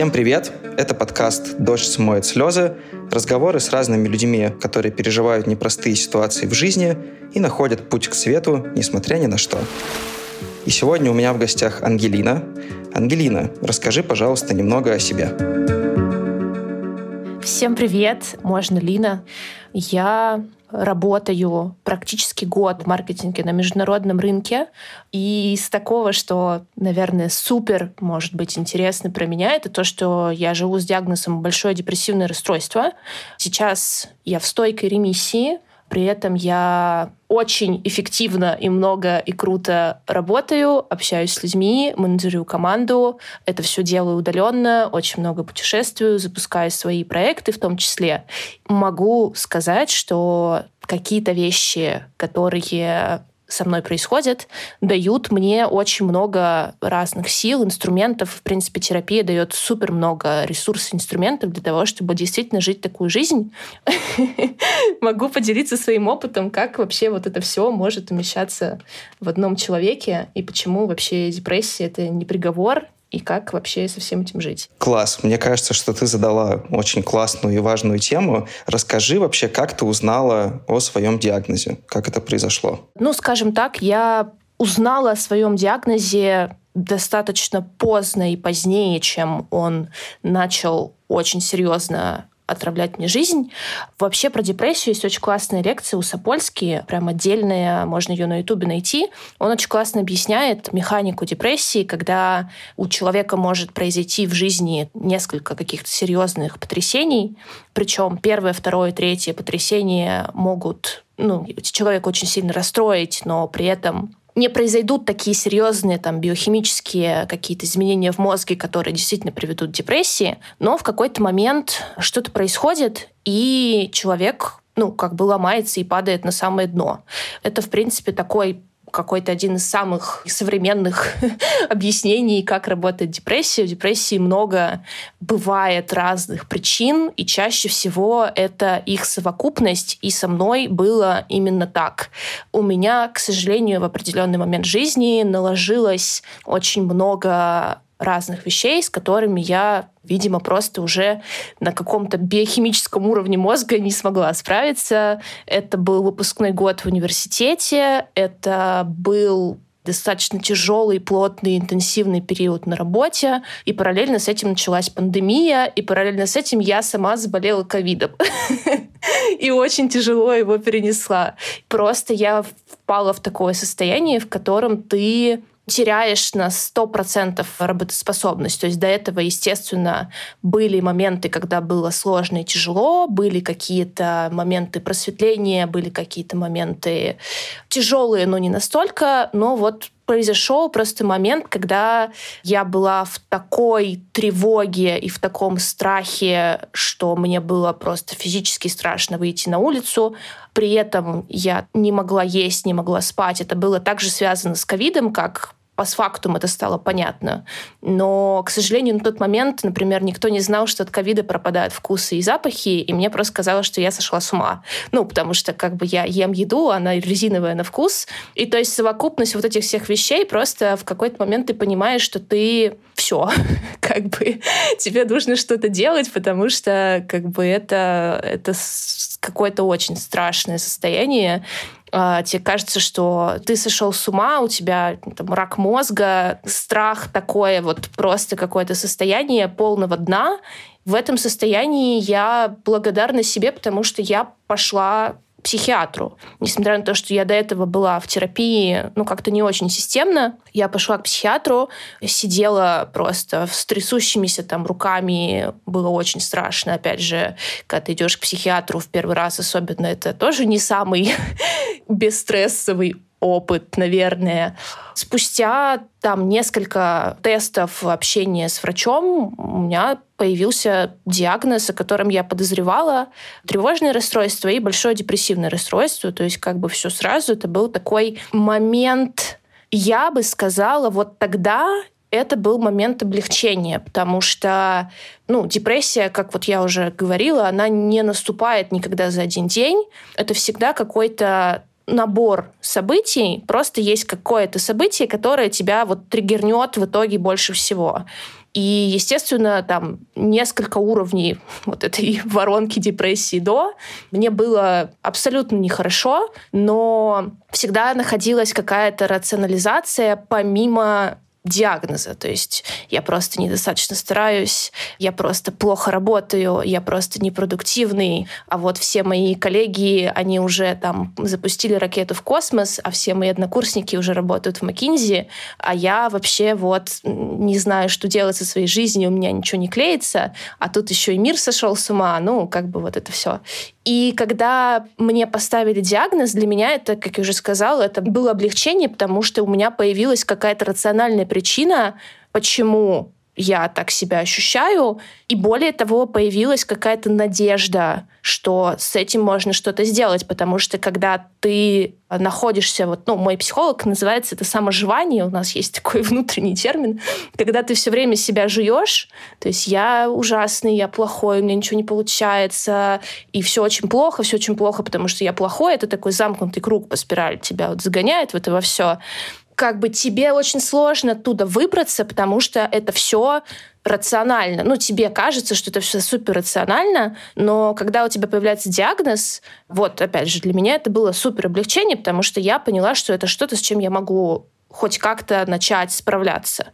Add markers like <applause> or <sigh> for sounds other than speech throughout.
Всем привет! Это подкаст «Дождь смоет слезы», разговоры с разными людьми, которые переживают непростые ситуации в жизни и находят путь к свету, несмотря ни на что. И сегодня у меня в гостях Ангелина. Ангелина, расскажи, пожалуйста, немного о себе. Всем привет, можно Лина. Я работаю практически год в маркетинге на международном рынке. И из такого, что, наверное, супер может быть интересно про меня, это то, что я живу с диагнозом большое депрессивное расстройство. Сейчас я в стойкой ремиссии, при этом я очень эффективно и много и круто работаю, общаюсь с людьми, менеджерю команду. Это все делаю удаленно, очень много путешествую, запускаю свои проекты в том числе. Могу сказать, что какие-то вещи, которые со мной происходит, дают мне очень много разных сил, инструментов. В принципе, терапия дает супер много ресурсов, инструментов для того, чтобы действительно жить такую жизнь. <laughs> Могу поделиться своим опытом, как вообще вот это все может умещаться в одном человеке и почему вообще депрессия — это не приговор, и как вообще со всем этим жить. Класс. Мне кажется, что ты задала очень классную и важную тему. Расскажи вообще, как ты узнала о своем диагнозе? Как это произошло? Ну, скажем так, я узнала о своем диагнозе достаточно поздно и позднее, чем он начал очень серьезно отравлять мне жизнь. Вообще про депрессию есть очень классная лекция у Сапольски, прям отдельная, можно ее на Ютубе найти. Он очень классно объясняет механику депрессии, когда у человека может произойти в жизни несколько каких-то серьезных потрясений, причем первое, второе, третье потрясение могут ну, человека очень сильно расстроить, но при этом не произойдут такие серьезные там биохимические какие-то изменения в мозге, которые действительно приведут к депрессии, но в какой-то момент что-то происходит, и человек ну, как бы ломается и падает на самое дно. Это, в принципе, такой какой-то один из самых современных <laughs> объяснений, как работает депрессия. В депрессии много бывает разных причин, и чаще всего это их совокупность, и со мной было именно так. У меня, к сожалению, в определенный момент жизни наложилось очень много разных вещей, с которыми я, видимо, просто уже на каком-то биохимическом уровне мозга не смогла справиться. Это был выпускной год в университете, это был достаточно тяжелый, плотный, интенсивный период на работе, и параллельно с этим началась пандемия, и параллельно с этим я сама заболела ковидом. <laughs> И очень тяжело его перенесла. Просто я впала в такое состояние, в котором ты теряешь на 100% работоспособность. То есть до этого, естественно, были моменты, когда было сложно и тяжело, были какие-то моменты просветления, были какие-то моменты тяжелые, но не настолько. Но вот произошел просто момент, когда я была в такой тревоге и в таком страхе, что мне было просто физически страшно выйти на улицу. При этом я не могла есть, не могла спать. Это было также связано с ковидом, как постфактум это стало понятно. Но, к сожалению, на тот момент, например, никто не знал, что от ковида пропадают вкусы и запахи, и мне просто казалось, что я сошла с ума. Ну, потому что как бы я ем еду, она резиновая на вкус. И то есть совокупность вот этих всех вещей просто в какой-то момент ты понимаешь, что ты все, <laughs> как бы тебе нужно что-то делать, потому что как бы это, это какое-то очень страшное состояние. А, тебе кажется, что ты сошел с ума, у тебя там, рак мозга, страх такое, вот просто какое-то состояние полного дна. В этом состоянии я благодарна себе, потому что я пошла психиатру. Несмотря на то, что я до этого была в терапии, ну, как-то не очень системно, я пошла к психиатру, сидела просто с трясущимися там руками, было очень страшно. Опять же, когда ты идешь к психиатру в первый раз, особенно это тоже не самый <laughs> бесстрессовый опыт, наверное. Спустя там несколько тестов общения с врачом у меня появился диагноз, о котором я подозревала. Тревожное расстройство и большое депрессивное расстройство. То есть как бы все сразу. Это был такой момент, я бы сказала, вот тогда это был момент облегчения, потому что ну, депрессия, как вот я уже говорила, она не наступает никогда за один день. Это всегда какой-то набор событий, просто есть какое-то событие, которое тебя вот триггернет в итоге больше всего. И, естественно, там несколько уровней <laughs> вот этой воронки депрессии до. Мне было абсолютно нехорошо, но всегда находилась какая-то рационализация помимо диагноза. То есть я просто недостаточно стараюсь, я просто плохо работаю, я просто непродуктивный, а вот все мои коллеги, они уже там запустили ракету в космос, а все мои однокурсники уже работают в Макинзи, а я вообще вот не знаю, что делать со своей жизнью, у меня ничего не клеится, а тут еще и мир сошел с ума, ну, как бы вот это все. И когда мне поставили диагноз, для меня это, как я уже сказала, это было облегчение, потому что у меня появилась какая-то рациональная причина, почему я так себя ощущаю. И более того, появилась какая-то надежда, что с этим можно что-то сделать, потому что когда ты находишься, вот, ну, мой психолог называется это саможивание, у нас есть такой <laughs> внутренний термин, когда ты все время себя жуешь, то есть я ужасный, я плохой, у меня ничего не получается, и все очень плохо, все очень плохо, потому что я плохой, это такой замкнутый круг по спирали тебя вот загоняет в это во все как бы тебе очень сложно оттуда выбраться, потому что это все рационально. Ну, тебе кажется, что это все супер рационально, но когда у тебя появляется диагноз, вот, опять же, для меня это было супер облегчение, потому что я поняла, что это что-то, с чем я могу хоть как-то начать справляться.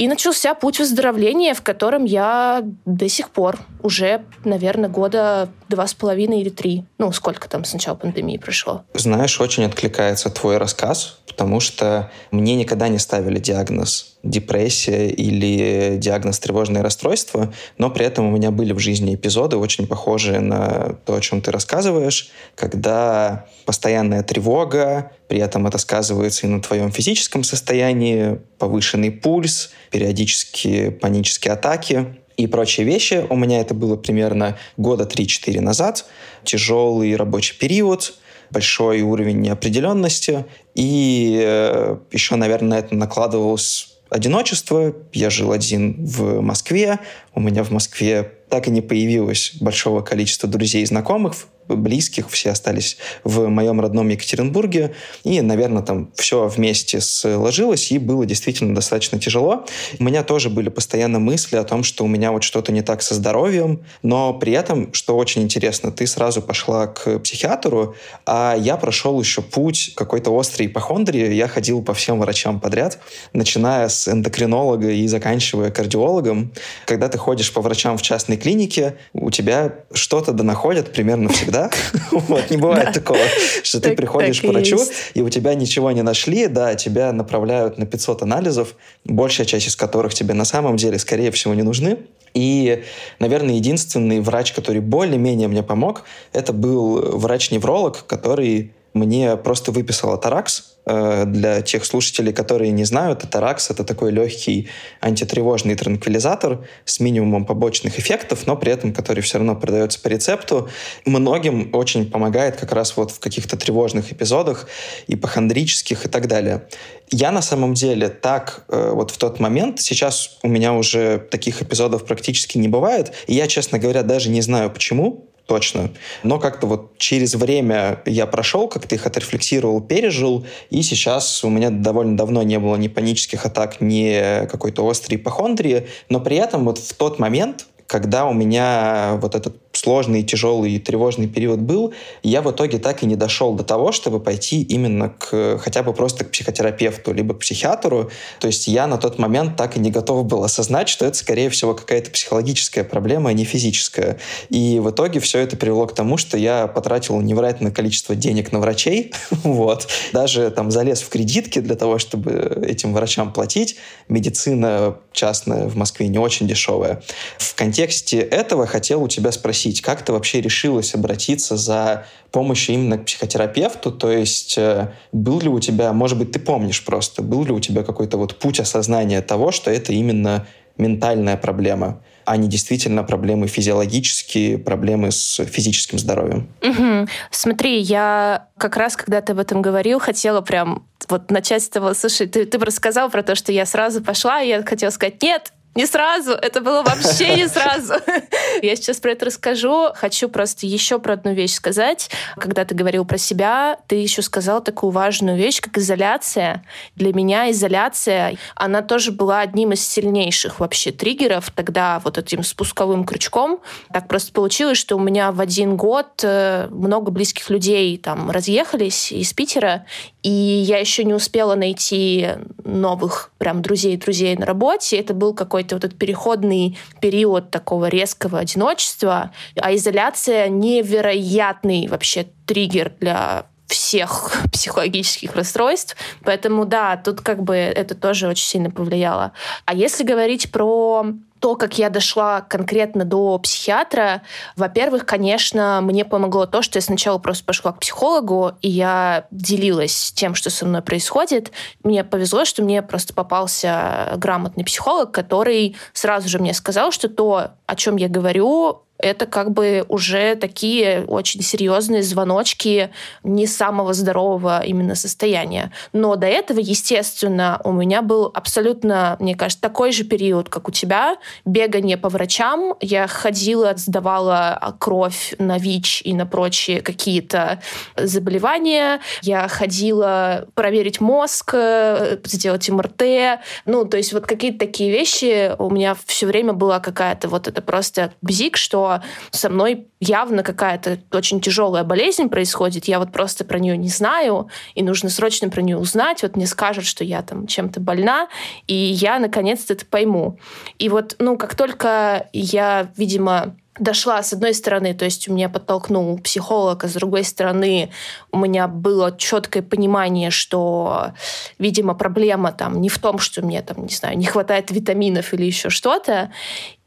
И начался путь выздоровления, в котором я до сих пор уже, наверное, года два с половиной или три. Ну, сколько там с начала пандемии прошло. Знаешь, очень откликается твой рассказ, потому что мне никогда не ставили диагноз депрессия или диагноз тревожное расстройство, но при этом у меня были в жизни эпизоды, очень похожие на то, о чем ты рассказываешь, когда постоянная тревога, при этом это сказывается и на твоем физическом состоянии, повышенный пульс, периодические панические атаки и прочие вещи. У меня это было примерно года 3-4 назад. Тяжелый рабочий период, большой уровень неопределенности. И э, еще, наверное, на это накладывалось одиночество. Я жил один в Москве. У меня в Москве так и не появилось большого количества друзей и знакомых близких, все остались в моем родном Екатеринбурге. И, наверное, там все вместе сложилось, и было действительно достаточно тяжело. У меня тоже были постоянно мысли о том, что у меня вот что-то не так со здоровьем, но при этом, что очень интересно, ты сразу пошла к психиатру, а я прошел еще путь какой-то острой ипохондрии. Я ходил по всем врачам подряд, начиная с эндокринолога и заканчивая кардиологом. Когда ты ходишь по врачам в частной клинике, у тебя что-то да находят примерно всегда, да? <laughs> Вот, не бывает такого, что ты приходишь к врачу, и у тебя ничего не нашли, да, тебя направляют на 500 анализов, большая часть из которых тебе на самом деле, скорее всего, не нужны. И, наверное, единственный врач, который более-менее мне помог, это был врач-невролог, который мне просто выписал атаракс. Э, для тех слушателей, которые не знают, атаракс — это такой легкий антитревожный транквилизатор с минимумом побочных эффектов, но при этом который все равно продается по рецепту. Многим очень помогает как раз вот в каких-то тревожных эпизодах, ипохондрических и так далее. Я на самом деле так э, вот в тот момент, сейчас у меня уже таких эпизодов практически не бывает, и я, честно говоря, даже не знаю почему, точно. Но как-то вот через время я прошел, как-то их отрефлексировал, пережил, и сейчас у меня довольно давно не было ни панических атак, ни какой-то острой ипохондрии, но при этом вот в тот момент, когда у меня вот этот сложный, тяжелый и тревожный период был, я в итоге так и не дошел до того, чтобы пойти именно к хотя бы просто к психотерапевту, либо к психиатру. То есть я на тот момент так и не готов был осознать, что это, скорее всего, какая-то психологическая проблема, а не физическая. И в итоге все это привело к тому, что я потратил невероятное количество денег на врачей, <laughs> вот, даже там залез в кредитки для того, чтобы этим врачам платить. Медицина частная в Москве не очень дешевая. В контексте этого хотел у тебя спросить, спросить, как ты вообще решилась обратиться за помощью именно к психотерапевту? То есть э, был ли у тебя, может быть, ты помнишь просто, был ли у тебя какой-то вот путь осознания того, что это именно ментальная проблема, а не действительно проблемы физиологические, проблемы с физическим здоровьем. Угу. Смотри, я как раз, когда ты об этом говорил, хотела прям вот начать с того, слушай, ты, ты рассказал про то, что я сразу пошла, и я хотела сказать, нет, Не сразу, это было вообще не сразу. <laughs> Я сейчас про это расскажу. Хочу просто еще про одну вещь сказать. Когда ты говорил про себя, ты еще сказал такую важную вещь, как изоляция. Для меня изоляция, она тоже была одним из сильнейших вообще триггеров тогда вот этим спусковым крючком. Так просто получилось, что у меня в один год э, много близких людей там разъехались из Питера, и я еще не успела найти новых прям друзей-друзей на работе. Это был какой-то вот этот переходный период такого резкого одиночества. А изоляция невероятный вообще триггер для всех <laughs> психологических расстройств. Поэтому да, тут как бы это тоже очень сильно повлияло. А если говорить про то, как я дошла конкретно до психиатра, во-первых, конечно, мне помогло то, что я сначала просто пошла к психологу, и я делилась тем, что со мной происходит. Мне повезло, что мне просто попался грамотный психолог, который сразу же мне сказал, что то, о чем я говорю, это как бы уже такие очень серьезные звоночки не самого здорового именно состояния. Но до этого, естественно, у меня был абсолютно, мне кажется, такой же период, как у тебя, бегание по врачам. Я ходила, сдавала кровь на ВИЧ и на прочие какие-то заболевания. Я ходила проверить мозг, э, сделать МРТ. Ну, то есть вот какие-то такие вещи. У меня все время была какая-то вот это просто бзик, что со мной явно какая-то очень тяжелая болезнь происходит, я вот просто про нее не знаю, и нужно срочно про нее узнать, вот мне скажут, что я там чем-то больна, и я наконец-то это пойму. И вот, ну, как только я, видимо, дошла с одной стороны, то есть у меня подтолкнул психолог, а с другой стороны у меня было четкое понимание, что, видимо, проблема там не в том, что мне там, не знаю, не хватает витаминов или еще что-то,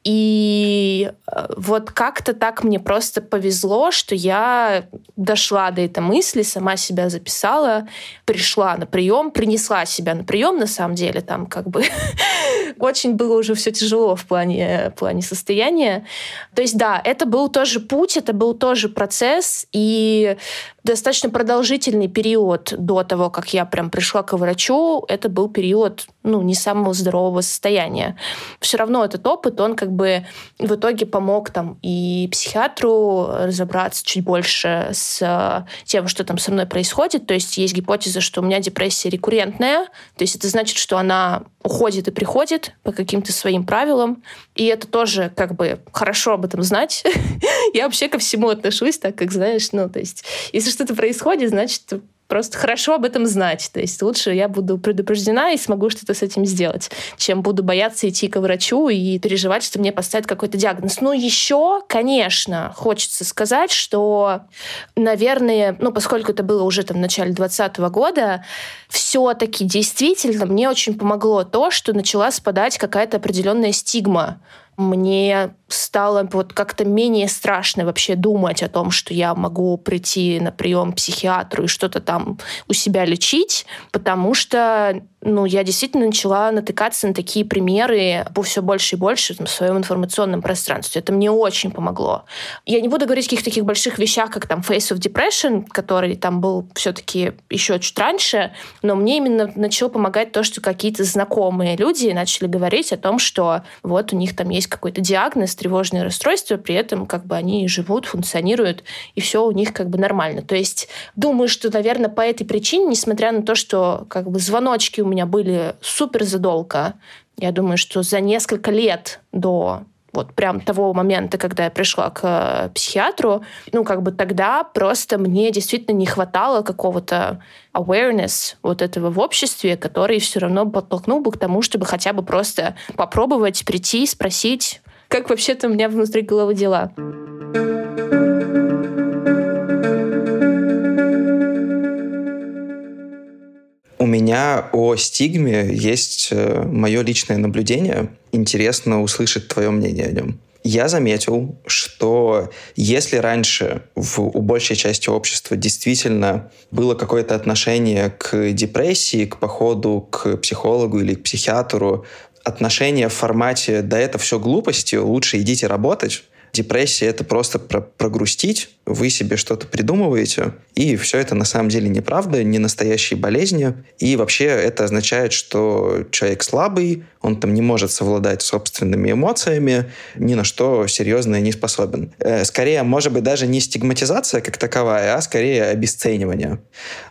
и э, вот как-то так мне просто повезло, что я дошла до этой мысли, сама себя записала, пришла на прием, принесла себя на прием, на самом деле, там как бы <laughs> очень было уже все тяжело в плане, в плане состояния. То есть да, это был тоже путь, это был тоже процесс, и достаточно продолжительный период до того, как я прям пришла к врачу, это был период ну, не самого здорового состояния. Все равно этот опыт, он как бы в итоге помог там и психиатру разобраться чуть больше с тем, что там со мной происходит. То есть есть гипотеза, что у меня депрессия рекуррентная, то есть это значит, что она уходит и приходит по каким-то своим правилам. И это тоже как бы хорошо об этом знать. <laughs> Я вообще ко всему отношусь так, как знаешь, ну, то есть, если что-то происходит, значит, просто хорошо об этом знать. То есть лучше я буду предупреждена и смогу что-то с этим сделать, чем буду бояться идти к врачу и переживать, что мне поставят какой-то диагноз. Но еще, конечно, хочется сказать, что, наверное, ну, поскольку это было уже там в начале 2020 года, все-таки действительно мне очень помогло то, что начала спадать какая-то определенная стигма мне стало вот как-то менее страшно вообще думать о том, что я могу прийти на прием к психиатру и что-то там у себя лечить, потому что ну, я действительно начала натыкаться на такие примеры все больше и больше в своем информационном пространстве. Это мне очень помогло. Я не буду говорить о каких-то таких больших вещах, как там Face of Depression, который там был все-таки еще чуть раньше, но мне именно начало помогать то, что какие-то знакомые люди начали говорить о том, что вот у них там есть какой-то диагноз, тревожное расстройство, при этом как бы они живут, функционируют, и все у них как бы нормально. То есть думаю, что, наверное, по этой причине, несмотря на то, что как бы звоночки у меня были супер задолго. Я думаю, что за несколько лет до вот прям того момента, когда я пришла к э, психиатру, ну, как бы тогда просто мне действительно не хватало какого-то awareness вот этого в обществе, который все равно подтолкнул бы к тому, чтобы хотя бы просто попробовать прийти, спросить, как вообще-то у меня внутри головы дела. У меня о стигме есть э, мое личное наблюдение. Интересно услышать твое мнение о нем. Я заметил, что если раньше в, у большей части общества действительно было какое-то отношение к депрессии, к походу к психологу или к психиатру, отношение в формате «да это все глупости, лучше идите работать», депрессия — это просто про прогрустить, вы себе что-то придумываете, и все это на самом деле неправда, не настоящие болезни, и вообще это означает, что человек слабый, он там не может совладать собственными эмоциями, ни на что серьезное не способен. Э, скорее, может быть, даже не стигматизация как таковая, а скорее обесценивание.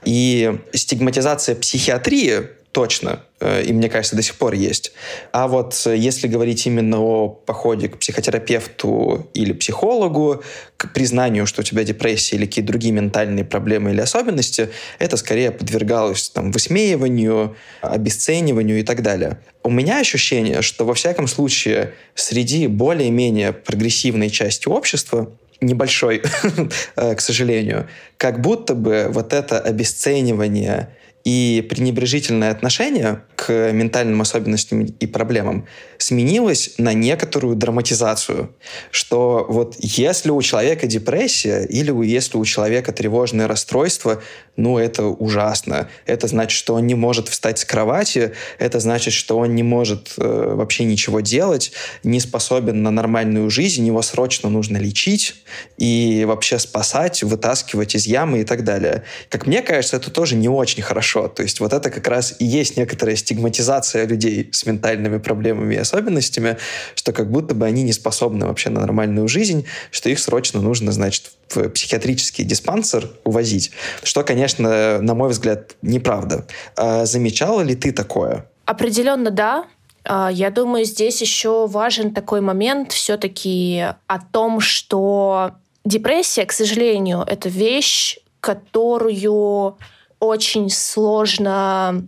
И стигматизация психиатрии точно, э, и мне кажется, до сих пор есть. А вот э, если говорить именно о походе к психотерапевту или психологу, к признанию, что у тебя депрессия или какие-то другие ментальные проблемы или особенности, это скорее подвергалось там, высмеиванию, обесцениванию и так далее. У меня ощущение, что во всяком случае среди более-менее прогрессивной части общества небольшой, <laughs> э, к сожалению, как будто бы вот это обесценивание и пренебрежительное отношение к ментальным особенностям и проблемам сменилось на некоторую драматизацию, что вот если у человека депрессия или если у человека тревожное расстройство, ну это ужасно. Это значит, что он не может встать с кровати, это значит, что он не может э, вообще ничего делать, не способен на нормальную жизнь, его срочно нужно лечить и вообще спасать, вытаскивать из ямы и так далее. Как мне кажется, это тоже не очень хорошо. То есть вот это как раз и есть некоторая стигматизация людей с ментальными проблемами и особенностями, что как будто бы они не способны вообще на нормальную жизнь, что их срочно нужно, значит, в психиатрический диспансер увозить. Что, конечно, на мой взгляд, неправда. А замечала ли ты такое? Определенно да. А, я думаю, здесь еще важен такой момент все-таки о том, что депрессия, к сожалению, это вещь, которую очень сложно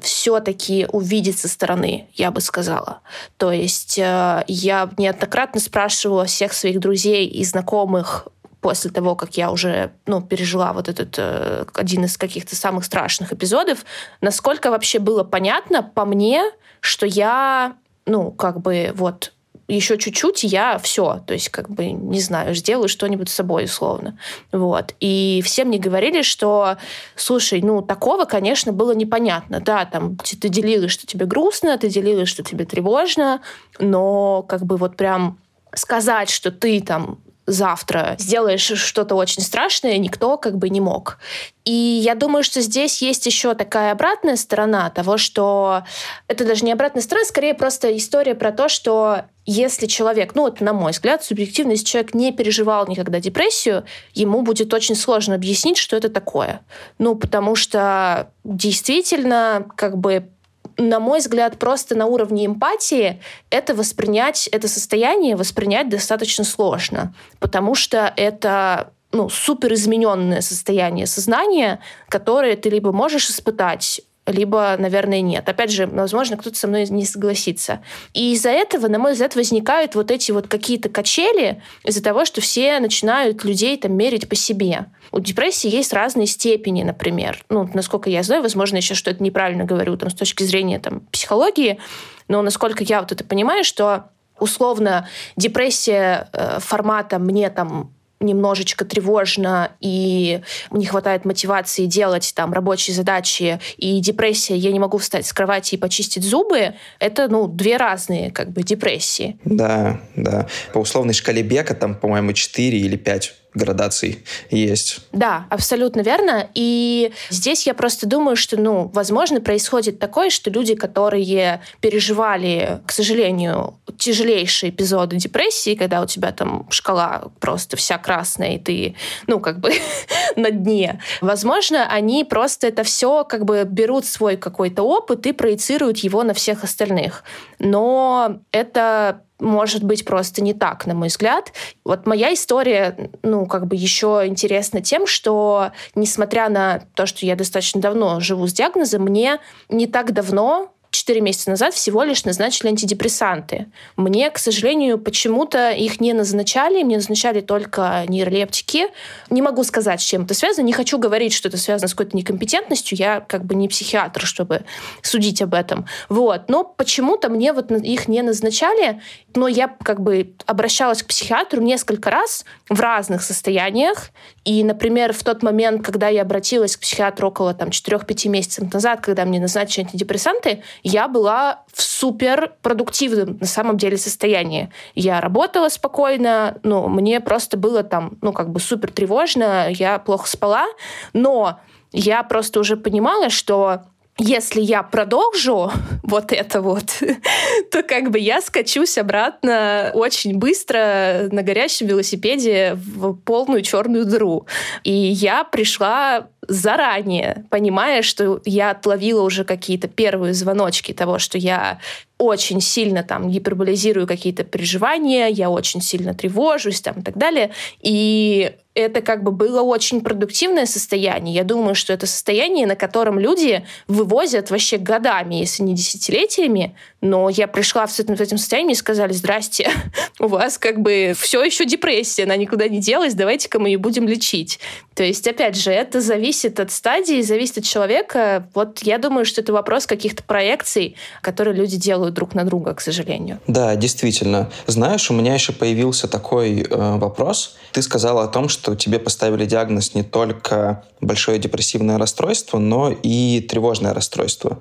все-таки увидеть со стороны, я бы сказала. То есть э, я неоднократно спрашивала всех своих друзей и знакомых после того, как я уже ну, пережила вот этот э, один из каких-то самых страшных эпизодов, насколько вообще было понятно по мне, что я, ну, как бы вот еще чуть-чуть, я все, то есть как бы, не знаю, сделаю что-нибудь с собой, условно. Вот. И все мне говорили, что, слушай, ну, такого, конечно, было непонятно. Да, там ты делилась, что тебе грустно, ты делилась, что тебе тревожно, но как бы вот прям сказать, что ты там завтра сделаешь что-то очень страшное, никто как бы не мог. И я думаю, что здесь есть еще такая обратная сторона того, что это даже не обратная сторона, скорее просто история про то, что если человек, ну вот на мой взгляд, субъективно, если человек не переживал никогда депрессию, ему будет очень сложно объяснить, что это такое. Ну, потому что действительно, как бы на мой взгляд, просто на уровне эмпатии это воспринять, это состояние воспринять достаточно сложно, потому что это ну, супер измененное состояние сознания, которое ты либо можешь испытать либо, наверное, нет. Опять же, возможно, кто-то со мной не согласится. И из-за этого, на мой взгляд, возникают вот эти вот какие-то качели из-за того, что все начинают людей там мерить по себе. У депрессии есть разные степени, например. Ну, насколько я знаю, возможно, еще что это неправильно говорю там, с точки зрения там, психологии, но насколько я вот это понимаю, что условно депрессия э, формата мне там немножечко тревожно и не хватает мотивации делать там рабочие задачи, и депрессия, я не могу встать с кровати и почистить зубы, это, ну, две разные как бы депрессии. Да, да. По условной шкале Бека там, по-моему, 4 или 5 градаций есть. Да, абсолютно верно. И здесь я просто думаю, что, ну, возможно, происходит такое, что люди, которые переживали, к сожалению, тяжелейшие эпизоды депрессии, когда у тебя там шкала просто вся красная, и ты, ну, как бы <laughs> на дне, возможно, они просто это все как бы берут свой какой-то опыт и проецируют его на всех остальных. Но это может быть просто не так, на мой взгляд. Вот моя история, ну, как бы еще интересна тем, что, несмотря на то, что я достаточно давно живу с диагнозом, мне не так давно 4 месяца назад всего лишь назначили антидепрессанты. Мне, к сожалению, почему-то их не назначали, мне назначали только нейролептики. Не могу сказать, с чем это связано, не хочу говорить, что это связано с какой-то некомпетентностью, я как бы не психиатр, чтобы судить об этом. Вот. Но почему-то мне вот их не назначали, но я как бы обращалась к психиатру несколько раз в разных состояниях. И, например, в тот момент, когда я обратилась к психиатру около там, 4-5 месяцев назад, когда мне назначили антидепрессанты, я была в супер продуктивном на самом деле состоянии. Я работала спокойно, ну, мне просто было там, ну, как бы супер тревожно, я плохо спала, но я просто уже понимала, что если я продолжу <laughs> вот это вот, <laughs> то как бы я скачусь обратно очень быстро на горящем велосипеде в полную черную дыру. И я пришла заранее, понимая, что я отловила уже какие-то первые звоночки того, что я очень сильно там гиперболизирую какие-то переживания, я очень сильно тревожусь там и так далее. И это как бы было очень продуктивное состояние. Я думаю, что это состояние, на котором люди вывозят вообще годами, если не десятилетиями. Но я пришла в этом, состоянии и сказали, здрасте, <laughs> у вас как бы все еще депрессия, она никуда не делась, давайте-ка мы ее будем лечить. То есть, опять же, это зависит от стадии, зависит от человека. Вот я думаю, что это вопрос каких-то проекций, которые люди делают друг на друга, к сожалению. Да, действительно. Знаешь, у меня еще появился такой э, вопрос. Ты сказала о том, что тебе поставили диагноз не только большое депрессивное расстройство, но и тревожное расстройство.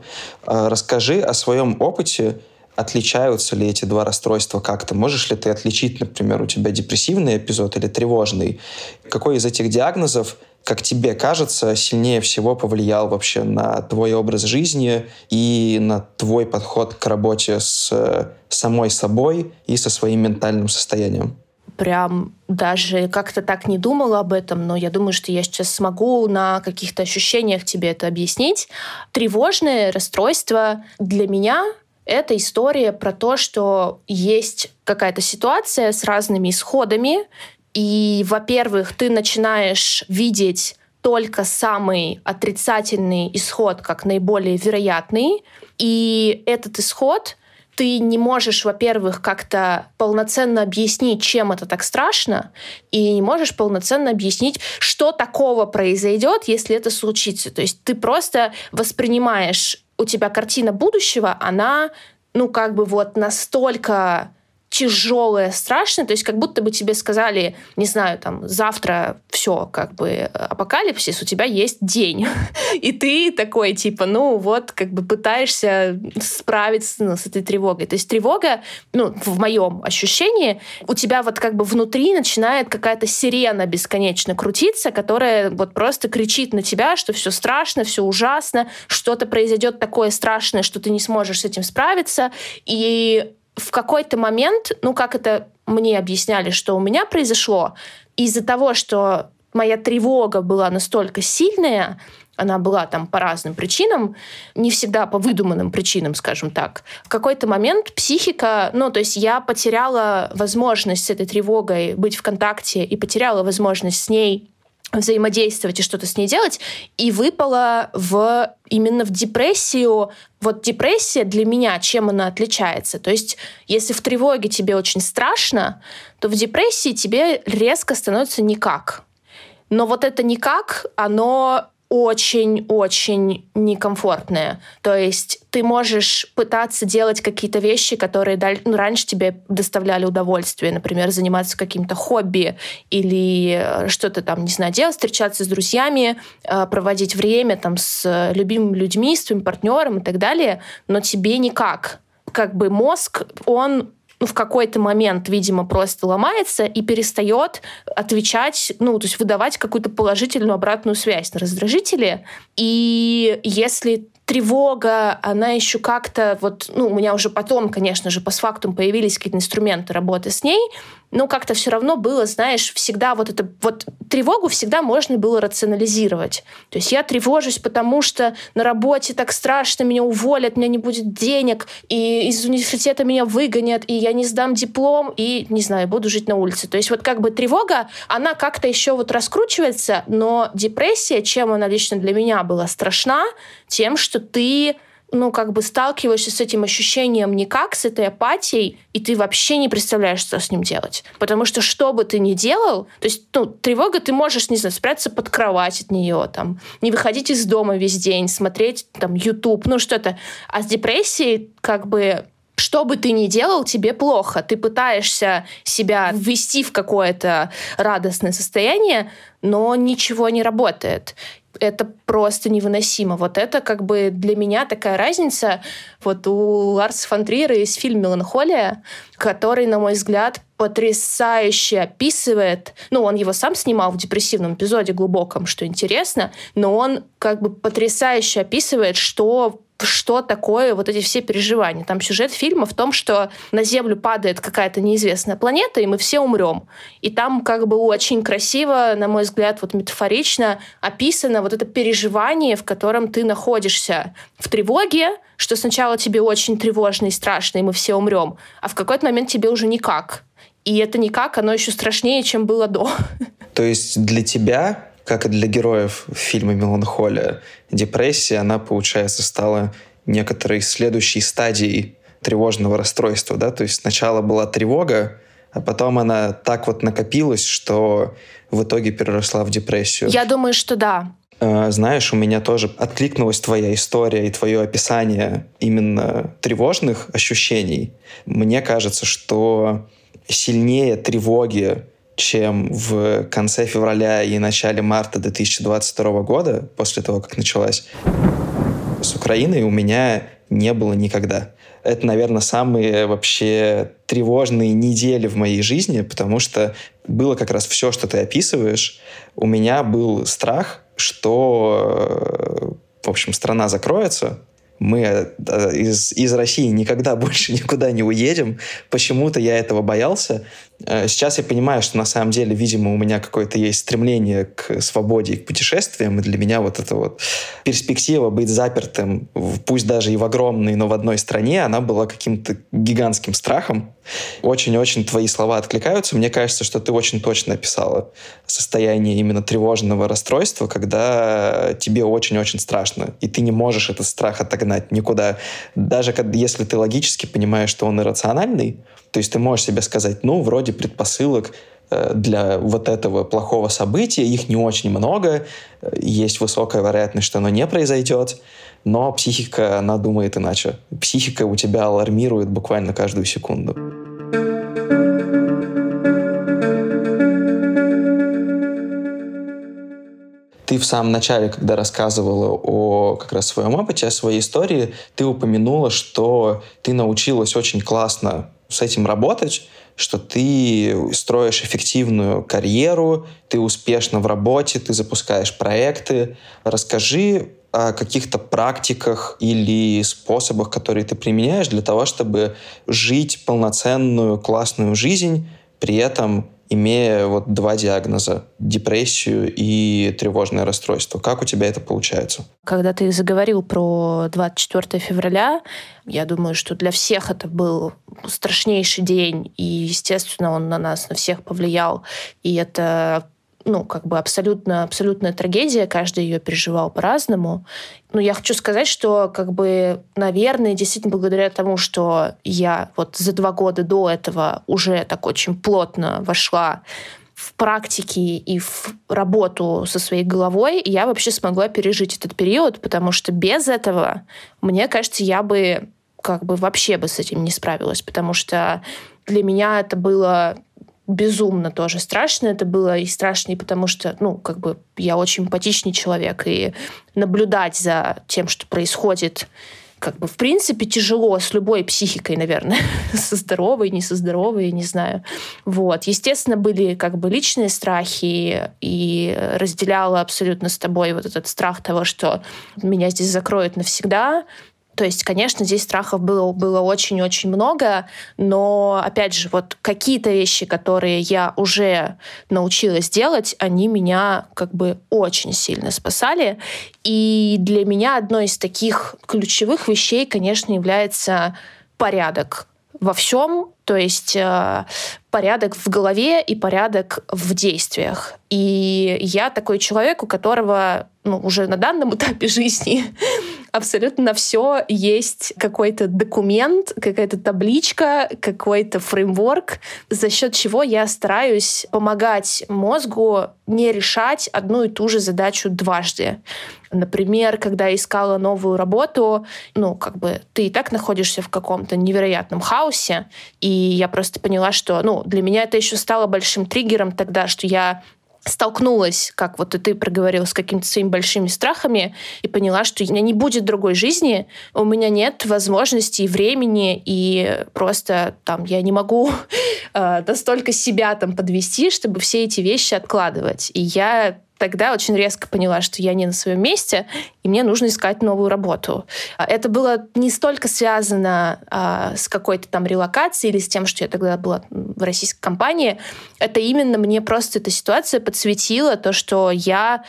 Э, расскажи о своем опыте отличаются ли эти два расстройства как-то? Можешь ли ты отличить, например, у тебя депрессивный эпизод или тревожный? Какой из этих диагнозов, как тебе кажется, сильнее всего повлиял вообще на твой образ жизни и на твой подход к работе с э, самой собой и со своим ментальным состоянием? прям даже как-то так не думала об этом, но я думаю, что я сейчас смогу на каких-то ощущениях тебе это объяснить. Тревожное расстройство для меня это история про то, что есть какая-то ситуация с разными исходами, и, во-первых, ты начинаешь видеть только самый отрицательный исход как наиболее вероятный, и этот исход ты не можешь, во-первых, как-то полноценно объяснить, чем это так страшно, и не можешь полноценно объяснить, что такого произойдет, если это случится. То есть ты просто воспринимаешь у тебя картина будущего, она, ну, как бы вот настолько тяжелое, страшное, то есть как будто бы тебе сказали, не знаю, там, завтра все, как бы апокалипсис, у тебя есть день. <laughs> И ты такой, типа, ну вот, как бы пытаешься справиться ну, с этой тревогой. То есть тревога, ну, в моем ощущении, у тебя вот как бы внутри начинает какая-то сирена бесконечно крутиться, которая вот просто кричит на тебя, что все страшно, все ужасно, что-то произойдет такое страшное, что ты не сможешь с этим справиться. И в какой-то момент, ну как это мне объясняли, что у меня произошло, из-за того, что моя тревога была настолько сильная, она была там по разным причинам, не всегда по выдуманным причинам, скажем так. В какой-то момент психика, ну, то есть я потеряла возможность с этой тревогой быть в контакте и потеряла возможность с ней взаимодействовать и что-то с ней делать, и выпала в именно в депрессию. Вот депрессия для меня, чем она отличается? То есть, если в тревоге тебе очень страшно, то в депрессии тебе резко становится никак. Но вот это никак, оно очень-очень некомфортное. То есть ты можешь пытаться делать какие-то вещи, которые ну, раньше тебе доставляли удовольствие, например, заниматься каким-то хобби или э, что-то там, не знаю, делать, встречаться с друзьями, э, проводить время там с любимыми людьми, с твоим партнером и так далее, но тебе никак. Как бы мозг, он ну, в какой-то момент, видимо, просто ломается и перестает отвечать, ну, то есть выдавать какую-то положительную обратную связь на раздражители. И если тревога, она еще как-то вот, ну, у меня уже потом, конечно же, по фактум появились какие-то инструменты работы с ней, но как-то все равно было, знаешь, всегда вот это, вот тревогу всегда можно было рационализировать. То есть я тревожусь, потому что на работе так страшно, меня уволят, меня не будет денег, и из университета меня выгонят, и я не сдам диплом, и, не знаю, буду жить на улице. То есть вот как бы тревога, она как-то еще вот раскручивается, но депрессия, чем она лично для меня была страшна, тем, что ты ну, как бы сталкиваешься с этим ощущением никак, с этой апатией, и ты вообще не представляешь, что с ним делать. Потому что что бы ты ни делал, то есть, ну, тревога, ты можешь, не знаю, спрятаться под кровать от нее, там, не выходить из дома весь день, смотреть, там, YouTube, ну, что-то. А с депрессией, как бы, что бы ты ни делал, тебе плохо. Ты пытаешься себя ввести в какое-то радостное состояние, но ничего не работает. Это просто невыносимо. Вот это как бы для меня такая разница. Вот у Ларса фон Триера есть фильм «Меланхолия», который, на мой взгляд, потрясающе описывает, ну, он его сам снимал в депрессивном эпизоде глубоком, что интересно, но он как бы потрясающе описывает, что что такое вот эти все переживания. Там сюжет фильма в том, что на Землю падает какая-то неизвестная планета, и мы все умрем. И там как бы очень красиво, на мой взгляд, вот метафорично описано вот это переживание, в котором ты находишься в тревоге, что сначала тебе очень тревожно и страшно, и мы все умрем, а в какой-то момент тебе уже никак. И это никак, оно еще страшнее, чем было до. То есть для тебя как и для героев фильма «Меланхолия», депрессия, она, получается, стала некоторой следующей стадией тревожного расстройства, да, то есть сначала была тревога, а потом она так вот накопилась, что в итоге переросла в депрессию. Я думаю, что да. А, знаешь, у меня тоже откликнулась твоя история и твое описание именно тревожных ощущений. Мне кажется, что сильнее тревоги чем в конце февраля и начале марта 2022 года, после того, как началась с Украиной, у меня не было никогда. Это, наверное, самые вообще тревожные недели в моей жизни, потому что было как раз все, что ты описываешь. У меня был страх, что, в общем, страна закроется, мы э, из, из России никогда <laughs> больше никуда не уедем. Почему-то я этого боялся. Э, сейчас я понимаю, что на самом деле, видимо, у меня какое-то есть стремление к свободе и к путешествиям, и для меня вот эта вот перспектива быть запертым, пусть даже и в огромной, но в одной стране, она была каким-то гигантским страхом. Очень-очень твои слова откликаются. Мне кажется, что ты очень точно описала состояние именно тревожного расстройства, когда тебе очень-очень страшно, и ты не можешь этот страх отогнать никуда. Даже если ты логически понимаешь, что он иррациональный, то есть ты можешь себе сказать, ну, вроде предпосылок э, для вот этого плохого события, их не очень много, есть высокая вероятность, что оно не произойдет, но психика, она думает иначе. Психика у тебя алармирует буквально каждую секунду. Ты в самом начале, когда рассказывала о как раз своем опыте, о своей истории, ты упомянула, что ты научилась очень классно с этим работать, что ты строишь эффективную карьеру, ты успешно в работе, ты запускаешь проекты. Расскажи о каких-то практиках или способах, которые ты применяешь для того, чтобы жить полноценную, классную жизнь, при этом имея вот два диагноза — депрессию и тревожное расстройство. Как у тебя это получается? Когда ты заговорил про 24 февраля, я думаю, что для всех это был страшнейший день, и, естественно, он на нас, на всех повлиял. И это ну, как бы абсолютно, абсолютная трагедия, каждый ее переживал по-разному. Но я хочу сказать, что, как бы, наверное, действительно благодаря тому, что я вот за два года до этого уже так очень плотно вошла в практике и в работу со своей головой, я вообще смогла пережить этот период, потому что без этого, мне кажется, я бы как бы вообще бы с этим не справилась, потому что для меня это было безумно тоже страшно. Это было и страшнее, потому что, ну, как бы я очень эмпатичный человек, и наблюдать за тем, что происходит, как бы, в принципе, тяжело с любой психикой, наверное, <laughs> со здоровой, не со здоровой, не знаю. Вот. Естественно, были как бы личные страхи, и разделяла абсолютно с тобой вот этот страх того, что меня здесь закроют навсегда, то есть, конечно, здесь страхов было, было очень-очень много, но, опять же, вот какие-то вещи, которые я уже научилась делать, они меня как бы очень сильно спасали. И для меня одной из таких ключевых вещей, конечно, является порядок во всем, то есть э, порядок в голове и порядок в действиях. И я такой человек, у которого ну, уже на данном <laughs> этапе жизни абсолютно на все есть какой-то документ, какая-то табличка, какой-то фреймворк, за счет чего я стараюсь помогать мозгу не решать одну и ту же задачу дважды. Например, когда искала новую работу, ну, как бы ты и так находишься в каком-то невероятном хаосе, и я просто поняла, что, ну, для меня это еще стало большим триггером тогда, что я столкнулась, как вот и ты проговорил, с какими-то своими большими страхами и поняла, что у меня не будет другой жизни, у меня нет возможности и времени, и просто там я не могу <laughs> э, настолько себя там подвести, чтобы все эти вещи откладывать. И я тогда очень резко поняла, что я не на своем месте, и мне нужно искать новую работу. А, это было не столько связано а, с какой-то там релокацией или с тем, что я тогда была в российской компании. Это именно мне просто эта ситуация подсветила то, что я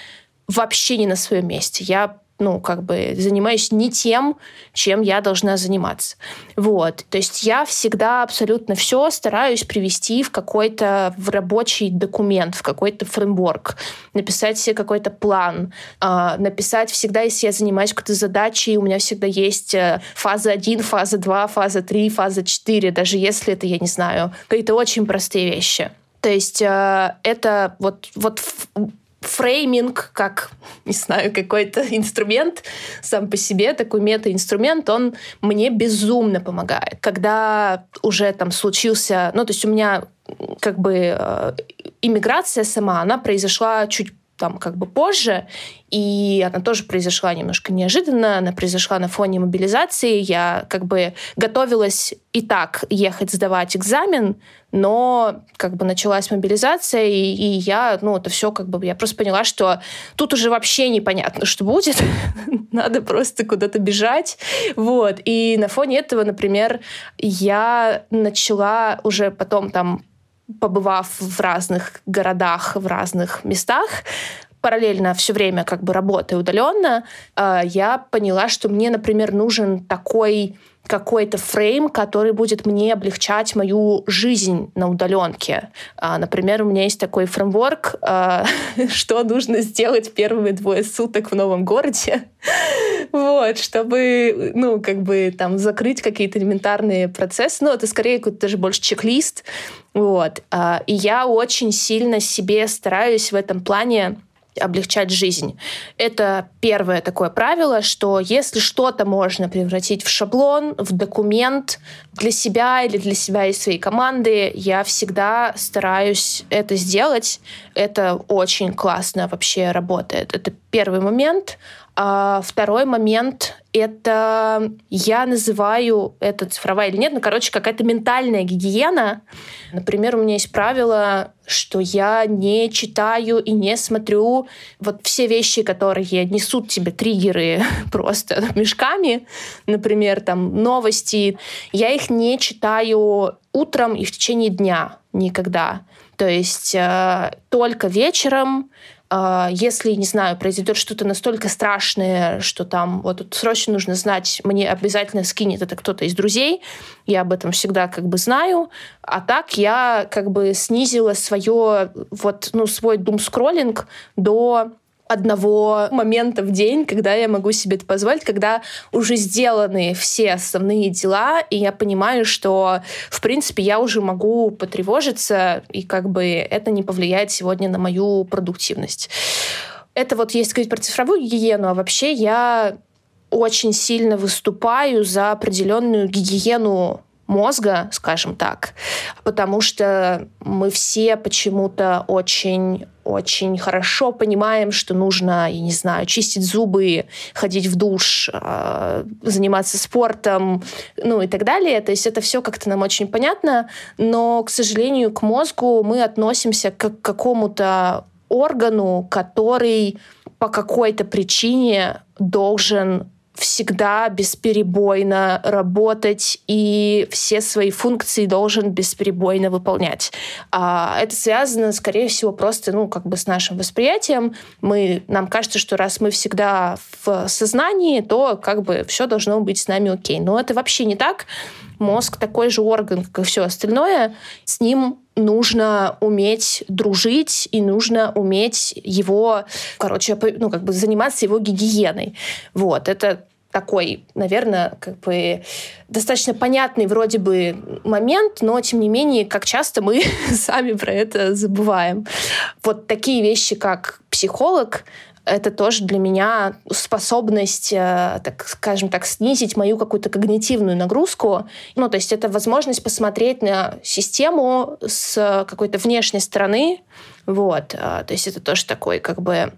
вообще не на своем месте. Я ну, как бы занимаюсь не тем, чем я должна заниматься. Вот. То есть я всегда абсолютно все стараюсь привести в какой-то в рабочий документ, в какой-то фреймворк, написать себе какой-то план, э, написать всегда, если я занимаюсь какой-то задачей, у меня всегда есть э, фаза 1, фаза 2, фаза 3, фаза 4, даже если это, я не знаю, какие-то очень простые вещи. То есть э, это вот, вот фрейминг как, не знаю, какой-то <laughs> инструмент сам по себе, такой мета-инструмент, он мне безумно помогает. Когда уже там случился, ну, то есть у меня как бы э, иммиграция сама, она произошла чуть там как бы позже, и она тоже произошла немножко неожиданно, она произошла на фоне мобилизации. Я как бы готовилась и так ехать сдавать экзамен, но как бы началась мобилизация, и, и я, ну, это все как бы, я просто поняла, что тут уже вообще непонятно, что будет, <laughs> надо просто куда-то бежать, вот. И на фоне этого, например, я начала уже потом там побывав в разных городах, в разных местах, параллельно все время как бы работая удаленно, э, я поняла, что мне, например, нужен такой какой-то фрейм, который будет мне облегчать мою жизнь на удаленке. А, например, у меня есть такой фреймворк, а, <laughs> что нужно сделать первые двое суток в новом городе, <laughs> вот, чтобы, ну, как бы там закрыть какие-то элементарные процессы. Ну, это скорее какой-то даже больше чек-лист. Вот. А, и я очень сильно себе стараюсь в этом плане облегчать жизнь. Это первое такое правило, что если что-то можно превратить в шаблон, в документ для себя или для себя и своей команды, я всегда стараюсь это сделать. Это очень классно вообще работает. Это первый момент. А второй момент — это я называю это цифровая или нет, ну, короче, какая-то ментальная гигиена. Например, у меня есть правило, что я не читаю и не смотрю вот все вещи, которые несут тебе триггеры <laughs> просто мешками, например, там новости. Я их не читаю утром и в течение дня никогда. То есть э, только вечером если, не знаю, произойдет что-то настолько страшное, что там вот тут срочно нужно знать, мне обязательно скинет это кто-то из друзей, я об этом всегда как бы знаю, а так я как бы снизила свое, вот, ну, свой дум-скроллинг до одного момента в день, когда я могу себе это позволить, когда уже сделаны все основные дела, и я понимаю, что, в принципе, я уже могу потревожиться, и как бы это не повлияет сегодня на мою продуктивность. Это вот есть сказать про цифровую гигиену, а вообще я очень сильно выступаю за определенную гигиену мозга, скажем так, потому что мы все почему-то очень очень хорошо понимаем, что нужно, я не знаю, чистить зубы, ходить в душ, а, заниматься спортом, ну и так далее. То есть это все как-то нам очень понятно, но, к сожалению, к мозгу мы относимся как к какому-то органу, который по какой-то причине должен всегда бесперебойно работать и все свои функции должен бесперебойно выполнять. А это связано, скорее всего, просто ну, как бы с нашим восприятием. Мы, нам кажется, что раз мы всегда в сознании, то как бы все должно быть с нами окей. Но это вообще не так. Мозг такой же орган, как и все остальное. С ним нужно уметь дружить и нужно уметь его, короче, ну, как бы заниматься его гигиеной. Вот, это такой, наверное, как бы достаточно понятный вроде бы момент, но тем не менее, как часто мы <laughs> сами про это забываем. Вот такие вещи, как психолог, это тоже для меня способность, э, так скажем так, снизить мою какую-то когнитивную нагрузку. Ну, то есть это возможность посмотреть на систему с какой-то внешней стороны, Вот. А, то есть это тоже такой как бы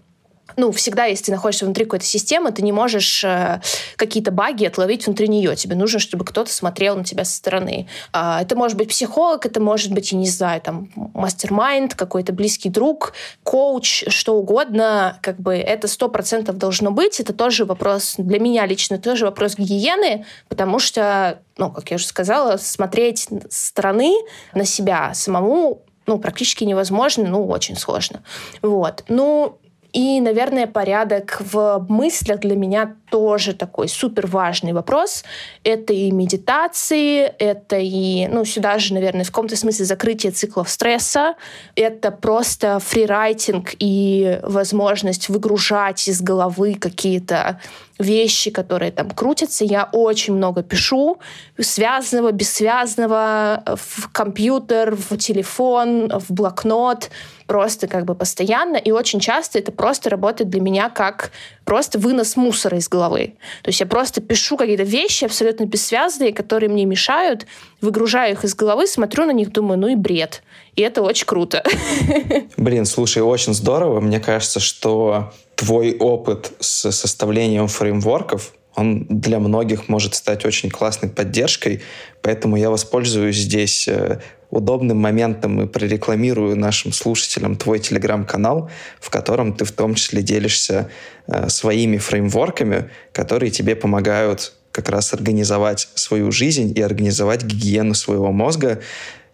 ну, всегда, если ты находишься внутри какой-то системы, ты не можешь э, какие-то баги отловить внутри нее. Тебе нужно, чтобы кто-то смотрел на тебя со стороны. А, это может быть психолог, это может быть, я не знаю, там, мастер-майнд, какой-то близкий друг, коуч, что угодно. Как бы это сто процентов должно быть. Это тоже вопрос, для меня лично, тоже вопрос гигиены, потому что, ну, как я уже сказала, смотреть со стороны на себя самому ну, практически невозможно, ну, очень сложно. Вот. Ну, и, наверное, порядок в мыслях для меня тоже такой супер важный вопрос. Это и медитации, это и, ну, сюда же, наверное, в каком-то смысле закрытие циклов стресса, это просто фрирайтинг и возможность выгружать из головы какие-то вещи, которые там крутятся. Я очень много пишу, связанного, бессвязанного, в компьютер, в телефон, в блокнот, просто как бы постоянно. И очень часто это просто работает для меня как просто вынос мусора из головы. То есть я просто пишу какие-то вещи абсолютно бессвязные, которые мне мешают, выгружаю их из головы, смотрю на них, думаю, ну и бред. И это очень круто. <laughs> Блин, слушай, очень здорово. Мне кажется, что твой опыт с составлением фреймворков, он для многих может стать очень классной поддержкой, поэтому я воспользуюсь здесь э, удобным моментом и прорекламирую нашим слушателям твой телеграм-канал, в котором ты в том числе делишься э, своими фреймворками, которые тебе помогают как раз организовать свою жизнь и организовать гигиену своего мозга.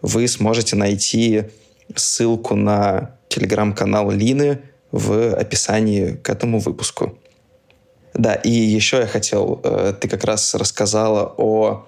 Вы сможете найти ссылку на телеграм-канал Лины в описании к этому выпуску. Да, и еще я хотел, э, ты как раз рассказала о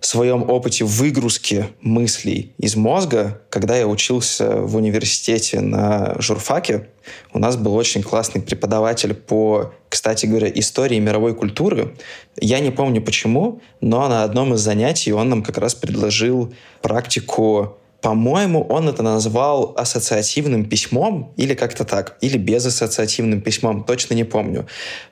своем опыте выгрузки мыслей из мозга, когда я учился в университете на журфаке, у нас был очень классный преподаватель по, кстати говоря, истории мировой культуры. Я не помню почему, но на одном из занятий он нам как раз предложил практику по-моему, он это назвал ассоциативным письмом или как-то так, или безассоциативным письмом, точно не помню.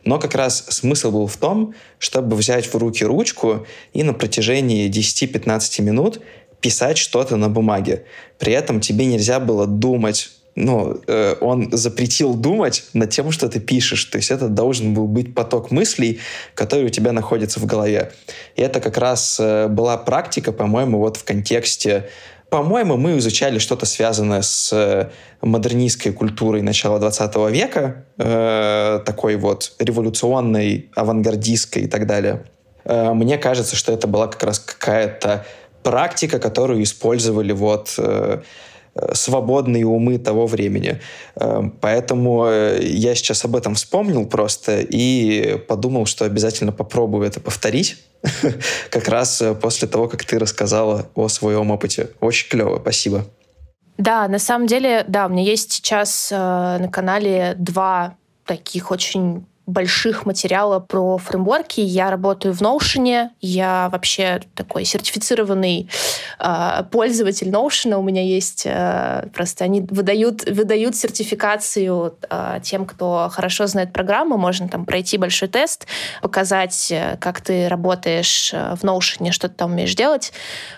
Но как раз смысл был в том, чтобы взять в руки ручку и на протяжении 10-15 минут писать что-то на бумаге. При этом тебе нельзя было думать ну, э, он запретил думать над тем, что ты пишешь. То есть это должен был быть поток мыслей, которые у тебя находятся в голове. И это как раз э, была практика, по-моему, вот в контексте по-моему, мы изучали что-то связанное с э, модернистской культурой начала 20 века, э, такой вот революционной, авангардистской и так далее. Э, мне кажется, что это была как раз какая-то практика, которую использовали вот э, свободные умы того времени. Э, поэтому э, я сейчас об этом вспомнил просто и подумал, что обязательно попробую это повторить <laughs> как раз э, после того, как ты рассказала о своем опыте. Очень клево, спасибо. Да, на самом деле, да, у меня есть сейчас э, на канале два таких очень больших материала про фреймворки. Я работаю в Notion. Я вообще такой сертифицированный э, пользователь Notion. У меня есть э, просто они выдают, выдают сертификацию э, тем, кто хорошо знает программу. Можно там пройти большой тест, показать, э, как ты работаешь э, в Notion, что ты там умеешь делать.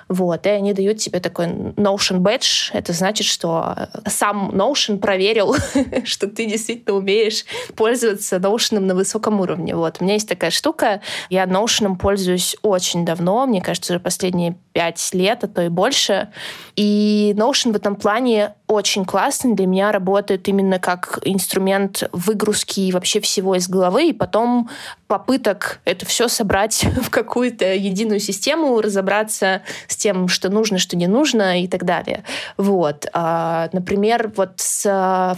Вот. И они дают тебе такой Notion Badge. Это значит, что э, сам Notion проверил, <laughs> что ты действительно умеешь пользоваться Notion Notion на высоком уровне. Вот. У меня есть такая штука. Я Notion пользуюсь очень давно, мне кажется, уже последние пять лет, а то и больше. И Notion в этом плане очень классный. Для меня работает именно как инструмент выгрузки вообще всего из головы, и потом попыток это все собрать <laughs> в какую-то единую систему, разобраться с тем, что нужно, что не нужно и так далее. Вот. А, например, вот с а,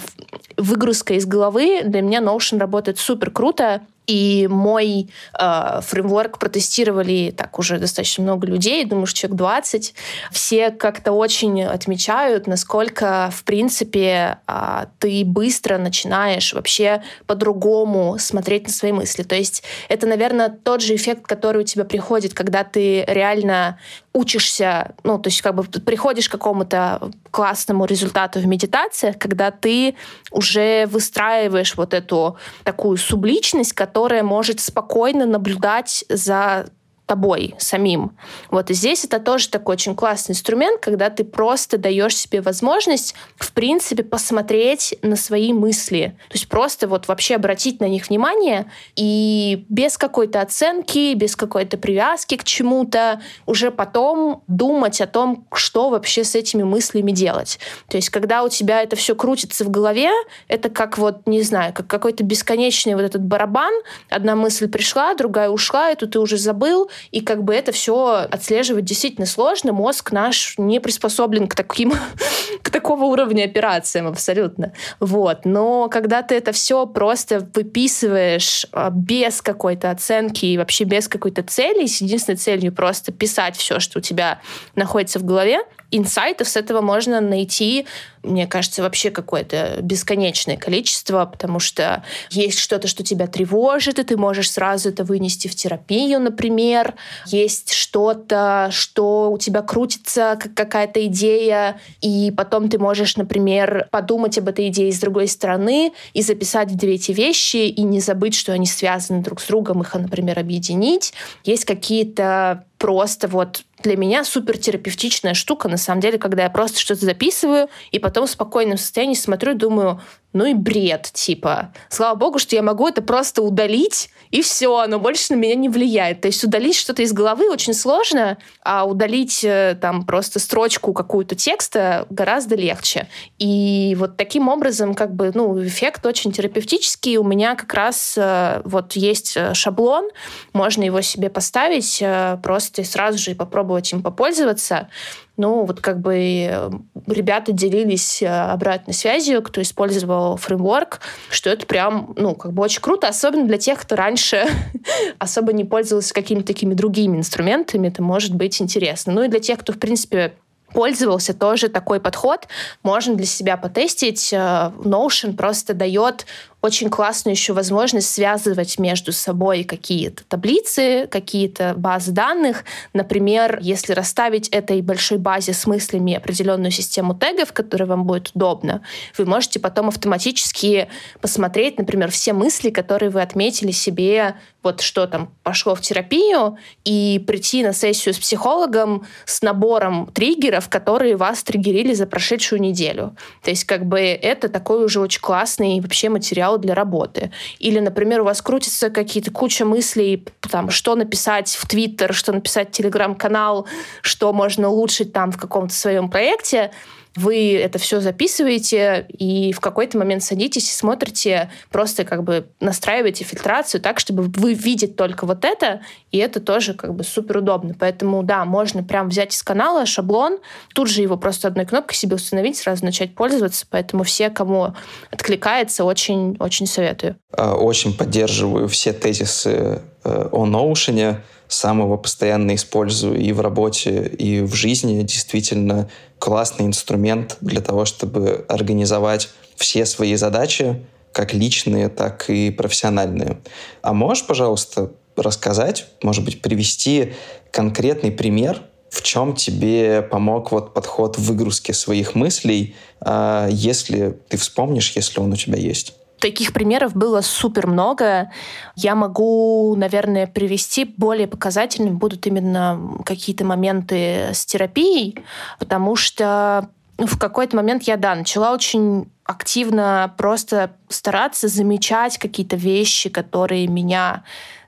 выгрузкой из головы для меня Notion работает супер круто. И мой э, фреймворк протестировали так уже достаточно много людей, думаю, что человек 20. Все как-то очень отмечают, насколько, в принципе, э, ты быстро начинаешь вообще по-другому смотреть на свои мысли. То есть это, наверное, тот же эффект, который у тебя приходит, когда ты реально учишься, ну, то есть как бы приходишь к какому-то классному результату в медитациях, когда ты уже выстраиваешь вот эту такую субличность, которая может спокойно наблюдать за тобой самим. Вот и здесь это тоже такой очень классный инструмент, когда ты просто даешь себе возможность, в принципе, посмотреть на свои мысли. То есть просто вот вообще обратить на них внимание и без какой-то оценки, без какой-то привязки к чему-то уже потом думать о том, что вообще с этими мыслями делать. То есть когда у тебя это все крутится в голове, это как вот, не знаю, как какой-то бесконечный вот этот барабан. Одна мысль пришла, другая ушла, эту ты уже забыл, и как бы это все отслеживать действительно сложно. Мозг наш не приспособлен к таким, <laughs> к такого уровня операциям абсолютно. Вот. Но когда ты это все просто выписываешь а, без какой-то оценки и вообще без какой-то цели, с единственной целью просто писать все, что у тебя находится в голове, инсайтов с этого можно найти, мне кажется, вообще какое-то бесконечное количество, потому что есть что-то, что тебя тревожит, и ты можешь сразу это вынести в терапию, например. Есть что-то, что у тебя крутится, как какая-то идея, и потом ты можешь, например, подумать об этой идее с другой стороны и записать две эти вещи, и не забыть, что они связаны друг с другом, их, например, объединить. Есть какие-то просто вот для меня супер терапевтичная штука, на самом деле, когда я просто что-то записываю, и потом в спокойном состоянии смотрю думаю, ну и бред, типа. Слава богу, что я могу это просто удалить, и все, оно больше на меня не влияет. То есть удалить что-то из головы очень сложно, а удалить э, там просто строчку какую-то текста гораздо легче. И вот таким образом, как бы, ну, эффект очень терапевтический. У меня как раз э, вот есть э, шаблон, можно его себе поставить просто сразу же и попробовать им попользоваться. Ну, вот как бы э, ребята делились э, обратной связью, кто использовал фреймворк, что это прям, ну, как бы очень круто, особенно для тех, кто раньше <laughs> особо не пользовался какими-то такими другими инструментами, это может быть интересно. Ну и для тех, кто, в принципе, пользовался тоже такой подход, можно для себя потестить. Э, Notion просто дает очень классную еще возможность связывать между собой какие-то таблицы, какие-то базы данных. Например, если расставить этой большой базе с мыслями определенную систему тегов, которая вам будет удобна, вы можете потом автоматически посмотреть, например, все мысли, которые вы отметили себе, вот что там пошло в терапию, и прийти на сессию с психологом с набором триггеров, которые вас триггерили за прошедшую неделю. То есть как бы это такой уже очень классный вообще материал для работы. Или, например, у вас крутится какие-то куча мыслей, там, что написать в Твиттер, что написать в Телеграм-канал, что можно улучшить там в каком-то своем проекте вы это все записываете и в какой-то момент садитесь и смотрите, просто как бы настраиваете фильтрацию так, чтобы вы видеть только вот это, и это тоже как бы супер удобно. Поэтому да, можно прям взять из канала шаблон, тут же его просто одной кнопкой себе установить, сразу начать пользоваться. Поэтому все, кому откликается, очень-очень советую. А, очень поддерживаю все тезисы э, о Notion сам его постоянно использую и в работе, и в жизни. Действительно классный инструмент для того, чтобы организовать все свои задачи, как личные, так и профессиональные. А можешь, пожалуйста, рассказать, может быть, привести конкретный пример, в чем тебе помог вот подход в выгрузке своих мыслей, а, если ты вспомнишь, если он у тебя есть? Таких примеров было супер много. Я могу, наверное, привести более показательными будут именно какие-то моменты с терапией, потому что в какой-то момент я, да, начала очень активно просто стараться замечать какие-то вещи, которые меня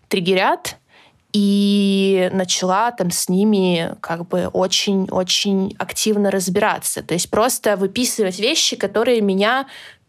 триггерят, и начала там с ними как бы очень-очень активно разбираться. То есть просто выписывать вещи, которые меня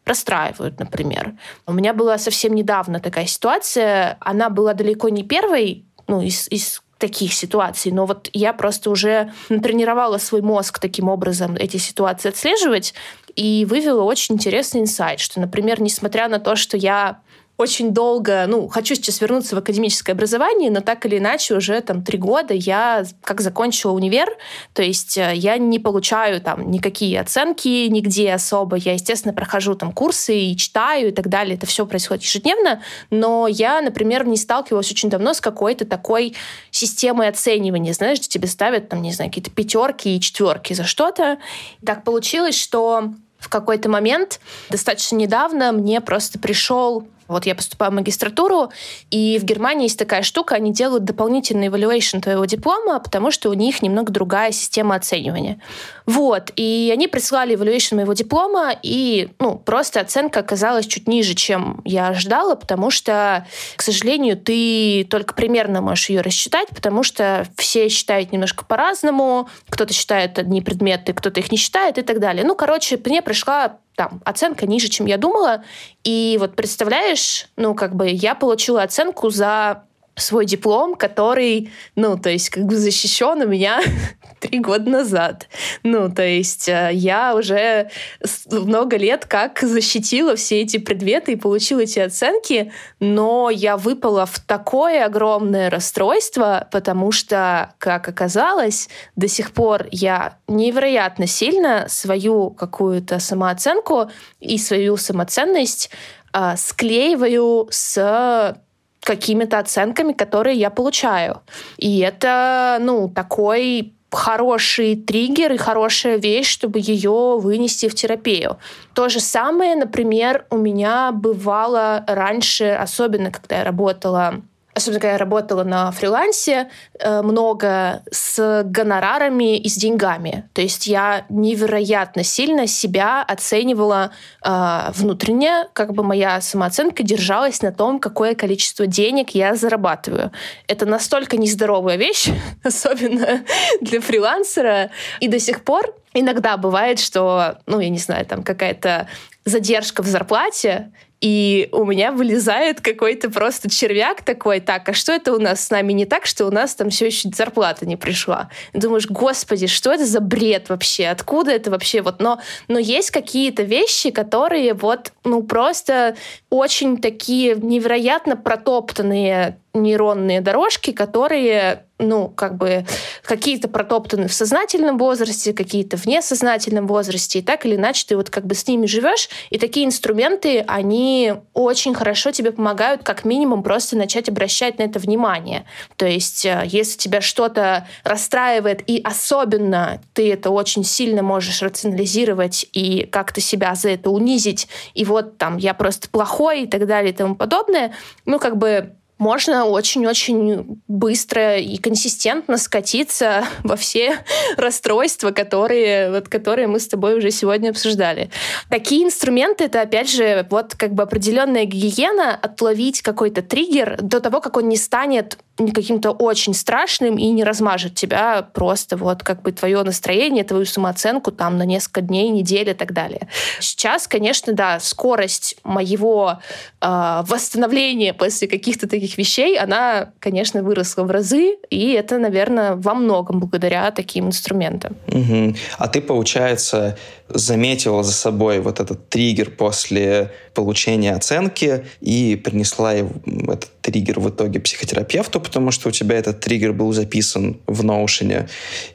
расстраивают, например. У меня была совсем недавно такая ситуация. Она была далеко не первой ну, из, из таких ситуаций, но вот я просто уже натренировала свой мозг таким образом эти ситуации отслеживать и вывела очень интересный инсайт, что, например, несмотря на то, что я очень долго, ну, хочу сейчас вернуться в академическое образование, но так или иначе уже там три года я как закончила универ, то есть э, я не получаю там никакие оценки нигде особо, я, естественно, прохожу там курсы и читаю и так далее, это все происходит ежедневно, но я, например, не сталкивалась очень давно с какой-то такой системой оценивания, знаешь, где тебе ставят там, не знаю, какие-то пятерки и четверки за что-то. Так получилось, что в какой-то момент, достаточно недавно, мне просто пришел Вот я поступаю в магистратуру, и в Германии есть такая штука, они делают дополнительный evaluation твоего диплома, потому что у них немного другая система оценивания. Вот, и они прислали evaluation моего диплома, и, ну, просто оценка оказалась чуть ниже, чем я ожидала, потому что, к сожалению, ты только примерно можешь ее рассчитать, потому что все считают немножко по-разному, кто-то считает одни предметы, кто-то их не считает и так далее. Ну, короче, мне пришла там оценка ниже, чем я думала. И вот представляешь, ну, как бы я получила оценку за свой диплом, который, ну, то есть как бы защищен у меня <laughs> три года назад. Ну, то есть э, я уже много лет как защитила все эти предметы и получила эти оценки, но я выпала в такое огромное расстройство, потому что, как оказалось, до сих пор я невероятно сильно свою какую-то самооценку и свою самоценность э, склеиваю с какими-то оценками, которые я получаю. И это, ну, такой хороший триггер и хорошая вещь, чтобы ее вынести в терапию. То же самое, например, у меня бывало раньше, особенно когда я работала особенно когда я работала на фрилансе, э, много с гонорарами и с деньгами. То есть я невероятно сильно себя оценивала э, внутренне, как бы моя самооценка держалась на том, какое количество денег я зарабатываю. Это настолько нездоровая вещь, <laughs> особенно для фрилансера. И до сих пор иногда бывает, что, ну, я не знаю, там какая-то задержка в зарплате, и у меня вылезает какой-то просто червяк такой, так, а что это у нас с нами не так, что у нас там все еще зарплата не пришла? Думаешь, господи, что это за бред вообще? Откуда это вообще? Вот, но, но есть какие-то вещи, которые вот, ну, просто очень такие невероятно протоптанные нейронные дорожки, которые, ну, как бы какие-то протоптаны в сознательном возрасте, какие-то в несознательном возрасте, и так или иначе ты вот как бы с ними живешь, и такие инструменты, они очень хорошо тебе помогают как минимум просто начать обращать на это внимание. То есть, э, если тебя что-то расстраивает, и особенно ты это очень сильно можешь рационализировать и как-то себя за это унизить, и вот там я просто плохой и так далее и тому подобное, ну, как бы можно очень-очень быстро и консистентно скатиться <laughs> во все расстройства, которые, вот, которые мы с тобой уже сегодня обсуждали. Такие инструменты — это, опять же, вот как бы определенная гигиена, отловить какой-то триггер до того, как он не станет каким-то очень страшным и не размажет тебя просто вот как бы твое настроение, твою самооценку там на несколько дней, недели и так далее. Сейчас, конечно, да, скорость моего э, восстановления после каких-то таких вещей, она, конечно, выросла в разы, и это, наверное, во многом благодаря таким инструментам. Угу. А ты, получается, заметила за собой вот этот триггер после получения оценки и принесла этот триггер в итоге психотерапевту, потому что у тебя этот триггер был записан в Notion,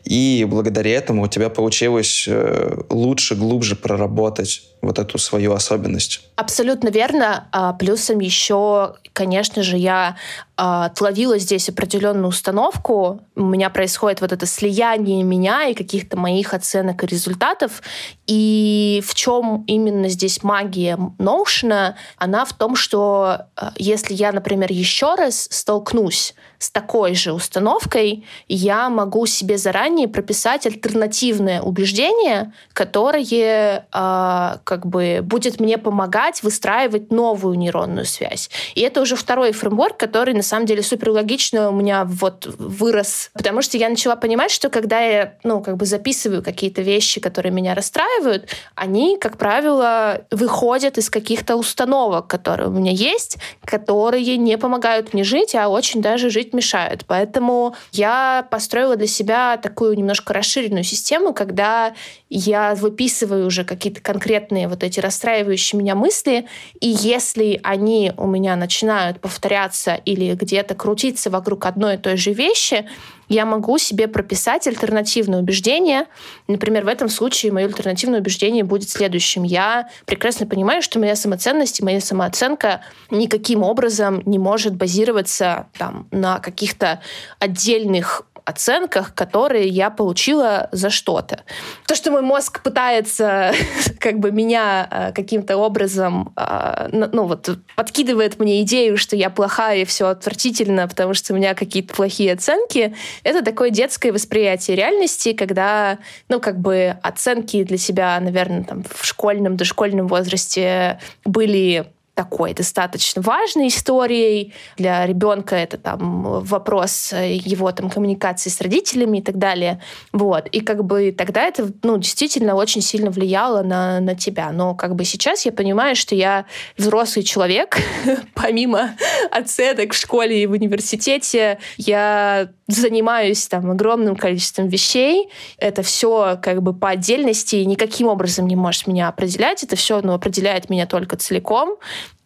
и благодаря этому у тебя получилось э, лучше, глубже проработать вот эту свою особенность. Абсолютно верно. А плюсом еще, конечно же, я а, отловила здесь определенную установку. У меня происходит вот это слияние меня и каких-то моих оценок и результатов. И в чем именно здесь магия Notion? Она в том, что а, если я, например, еще раз столкнусь с такой же установкой, я могу себе заранее прописать альтернативное убеждение, которое э, как бы будет мне помогать выстраивать новую нейронную связь. И это уже второй фреймворк, который на самом деле супер логично у меня вот вырос, потому что я начала понимать, что когда я ну как бы записываю какие-то вещи, которые меня расстраивают, они, как правило, выходят из каких-то установок, которые у меня есть, которые не помогают мне жить, а очень даже жить мешают. Поэтому я построила для себя такую немножко расширенную систему, когда я выписываю уже какие-то конкретные вот эти расстраивающие меня мысли, и если они у меня начинают повторяться или где-то крутиться вокруг одной и той же вещи, я могу себе прописать альтернативное убеждение. Например, в этом случае мое альтернативное убеждение будет следующим. Я прекрасно понимаю, что моя самоценность и моя самооценка никаким образом не может базироваться там, на каких-то отдельных оценках, которые я получила за что-то. То, что мой мозг пытается <laughs> как бы меня э, каким-то образом, э, ну вот, подкидывает мне идею, что я плохая и все отвратительно, потому что у меня какие-то плохие оценки, это такое детское восприятие реальности, когда, ну, как бы оценки для себя, наверное, там в школьном, дошкольном возрасте были такой достаточно важной историей. Для ребенка это там вопрос его там коммуникации с родителями и так далее. Вот. И как бы тогда это ну, действительно очень сильно влияло на, на тебя. Но как бы сейчас я понимаю, что я взрослый человек, <laughs> помимо оценок в школе и в университете, я занимаюсь там огромным количеством вещей. Это все как бы по отдельности никаким образом не может меня определять. Это все ну, определяет меня только целиком.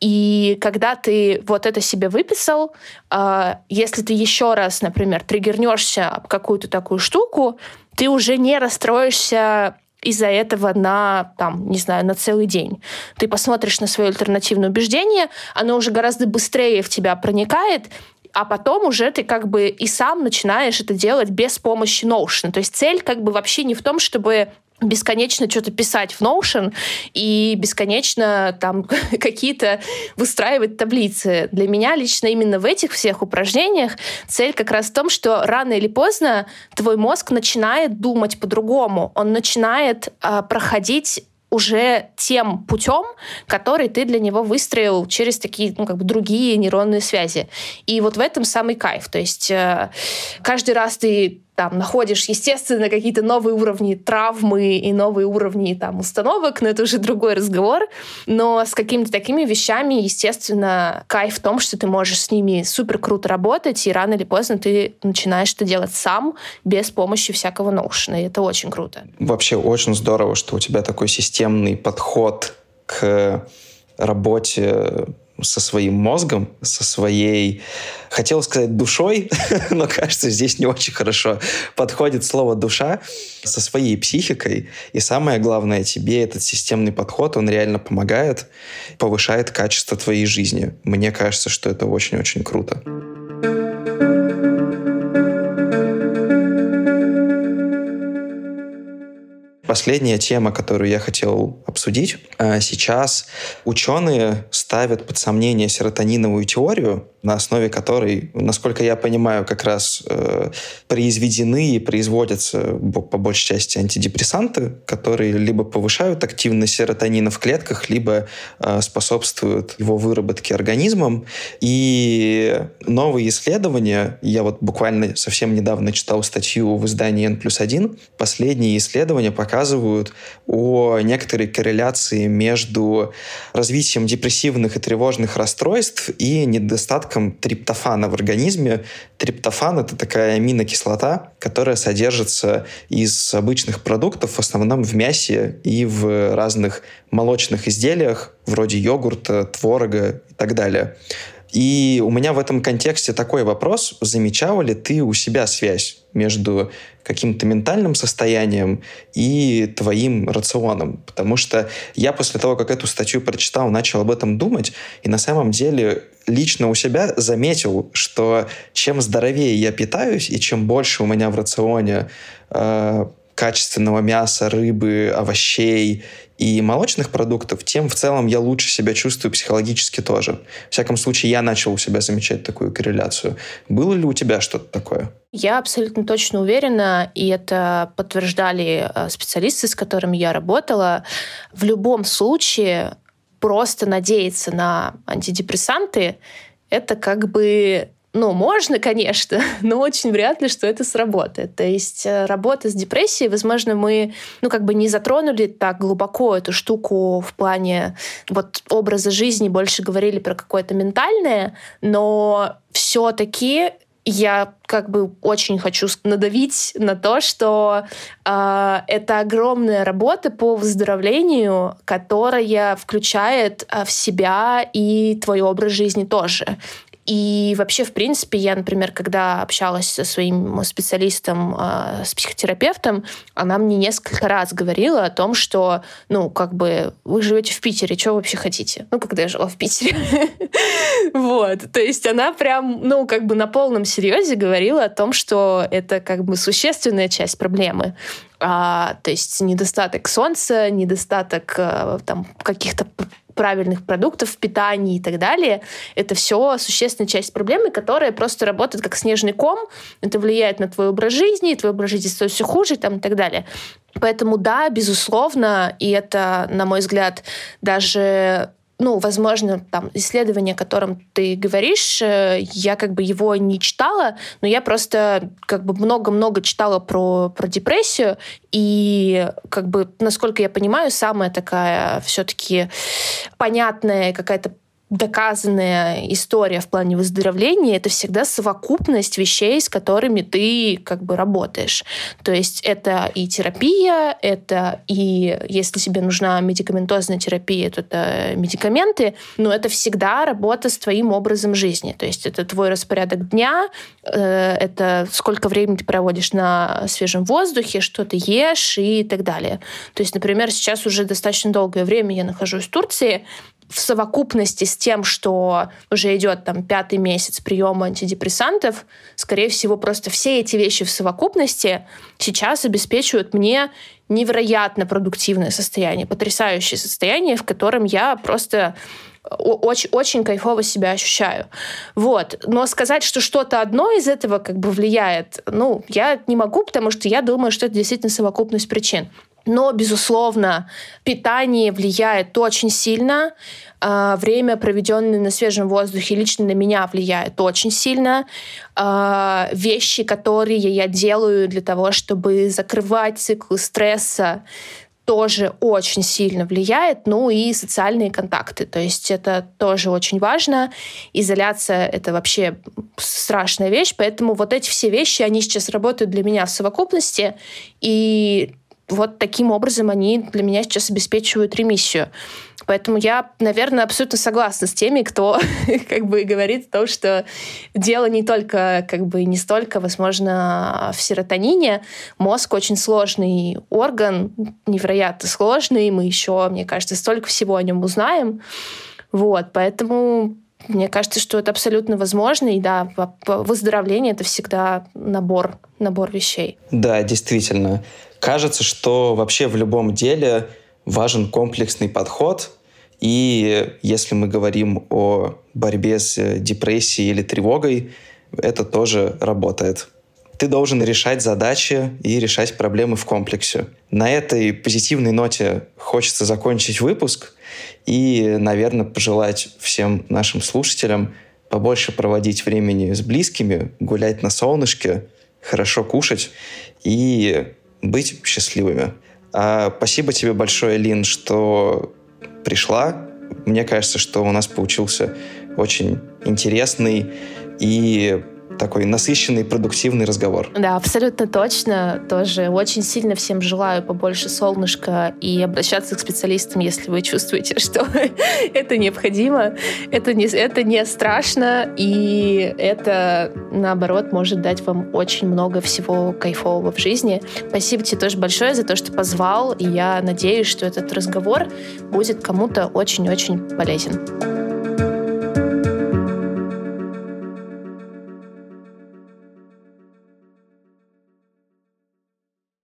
И когда ты вот это себе выписал, э, если ты еще раз, например, триггернешься об какую-то такую штуку, ты уже не расстроишься из-за этого на, там, не знаю, на целый день. Ты посмотришь на свое альтернативное убеждение, оно уже гораздо быстрее в тебя проникает, а потом уже ты как бы и сам начинаешь это делать без помощи Notion. То есть цель как бы вообще не в том, чтобы бесконечно что-то писать в Notion и бесконечно там <laughs> какие-то выстраивать таблицы. Для меня лично именно в этих всех упражнениях цель как раз в том, что рано или поздно твой мозг начинает думать по-другому. Он начинает э, проходить уже тем путем, который ты для него выстроил через такие, ну, как бы другие нейронные связи. И вот в этом самый кайф. То есть э, каждый раз ты там находишь, естественно, какие-то новые уровни травмы и новые уровни там установок, но это уже другой разговор. Но с какими-то такими вещами, естественно, кайф в том, что ты можешь с ними супер круто работать, и рано или поздно ты начинаешь это делать сам, без помощи всякого ноушена, и это очень круто. Вообще очень здорово, что у тебя такой системный подход к работе со своим мозгом, со своей, хотел сказать, душой, <laughs> но, кажется, здесь не очень хорошо подходит слово «душа», со своей психикой. И самое главное, тебе этот системный подход, он реально помогает, повышает качество твоей жизни. Мне кажется, что это очень-очень круто. Последняя тема, которую я хотел обсудить. А, сейчас ученые ставят под сомнение серотониновую теорию, на основе которой, насколько я понимаю, как раз э, произведены и производятся по большей части антидепрессанты, которые либо повышают активность серотонина в клетках, либо э, способствуют его выработке организмом. И новые исследования, я вот буквально совсем недавно читал статью в издании N плюс 1, последние исследования показывают о некоторой корреляции между развитием депрессивных и тревожных расстройств и недостатком недостатком триптофана в организме. Триптофан — это такая аминокислота, которая содержится из обычных продуктов, в основном в мясе и в разных молочных изделиях, вроде йогурта, творога и так далее. И у меня в этом контексте такой вопрос. Замечала ли ты у себя связь между каким-то ментальным состоянием и твоим рационом? Потому что я после того, как эту статью прочитал, начал об этом думать, и на самом деле лично у себя заметил, что чем здоровее я питаюсь, и чем больше у меня в рационе э, качественного мяса, рыбы, овощей и молочных продуктов, тем в целом я лучше себя чувствую психологически тоже. В всяком случае, я начал у себя замечать такую корреляцию. Было ли у тебя что-то такое? Я абсолютно точно уверена, и это подтверждали э, специалисты, с которыми я работала. В любом случае просто надеяться на антидепрессанты, это как бы ну, можно, конечно, <laughs> но очень вряд ли, что это сработает. То есть э, работа с депрессией, возможно, мы, ну, как бы не затронули так глубоко эту штуку в плане вот образа жизни, больше говорили про какое-то ментальное, но все-таки я как бы очень хочу надавить на то, что э, это огромная работа по выздоровлению, которая включает э, в себя и твой образ жизни тоже. И вообще, в принципе, я, например, когда общалась со своим специалистом, э, с психотерапевтом, она мне несколько раз говорила о том, что, ну, как бы, вы живете в Питере, что вообще хотите? Ну, когда я жила в Питере. <laughs> Вот. То есть она прям, ну, как бы на полном серьезе говорила о том, что это как бы существенная часть проблемы. А, то есть недостаток солнца, недостаток а, там каких-то правильных продуктов питания и так далее. Это все существенная часть проблемы, которая просто работает как снежный ком. Это влияет на твой образ жизни, твой образ жизни становится все хуже там, и так далее. Поэтому да, безусловно, и это, на мой взгляд, даже ну, возможно, там, исследование, о котором ты говоришь, э, я как бы его не читала, но я просто как бы много-много читала про, про депрессию, и как бы, насколько я понимаю, самая такая все-таки понятная какая-то доказанная история в плане выздоровления это всегда совокупность вещей, с которыми ты как бы работаешь. То есть это и терапия, это и если тебе нужна медикаментозная терапия, то это медикаменты, но это всегда работа с твоим образом жизни. То есть это твой распорядок дня, э, это сколько времени ты проводишь на свежем воздухе, что ты ешь и так далее. То есть, например, сейчас уже достаточно долгое время я нахожусь в Турции, в совокупности с тем, что уже идет там пятый месяц приема антидепрессантов, скорее всего, просто все эти вещи в совокупности сейчас обеспечивают мне невероятно продуктивное состояние, потрясающее состояние, в котором я просто очень, очень кайфово себя ощущаю. Вот. Но сказать, что что-то одно из этого как бы влияет, ну, я не могу, потому что я думаю, что это действительно совокупность причин. Но, безусловно, питание влияет очень сильно. А, время, проведенное на свежем воздухе, лично на меня влияет очень сильно. А, вещи, которые я делаю для того, чтобы закрывать цикл стресса, тоже очень сильно влияет, ну и социальные контакты. То есть это тоже очень важно. Изоляция — это вообще страшная вещь, поэтому вот эти все вещи, они сейчас работают для меня в совокупности, и вот таким образом они для меня сейчас обеспечивают ремиссию. Поэтому я, наверное, абсолютно согласна с теми, кто <laughs> как бы говорит о том, что дело не только, как бы не столько, возможно, в серотонине. Мозг очень сложный орган, невероятно сложный. Мы еще, мне кажется, столько всего о нем узнаем. Вот, поэтому мне кажется, что это абсолютно возможно, и да, выздоровление — это всегда набор, набор вещей. Да, действительно. Кажется, что вообще в любом деле важен комплексный подход, и если мы говорим о борьбе с депрессией или тревогой, это тоже работает. Ты должен решать задачи и решать проблемы в комплексе. На этой позитивной ноте хочется закончить выпуск и, наверное, пожелать всем нашим слушателям побольше проводить времени с близкими, гулять на солнышке, хорошо кушать и быть счастливыми. А спасибо тебе большое, Лин, что пришла. Мне кажется, что у нас получился очень интересный и такой насыщенный, продуктивный разговор. Да, абсолютно точно. Тоже очень сильно всем желаю побольше солнышка и обращаться к специалистам, если вы чувствуете, <laughs> что это необходимо. Это не, это не страшно, и это, наоборот, может дать вам очень много всего кайфового в жизни. Спасибо тебе тоже большое за то, что позвал, и я надеюсь, что этот разговор будет кому-то очень-очень полезен.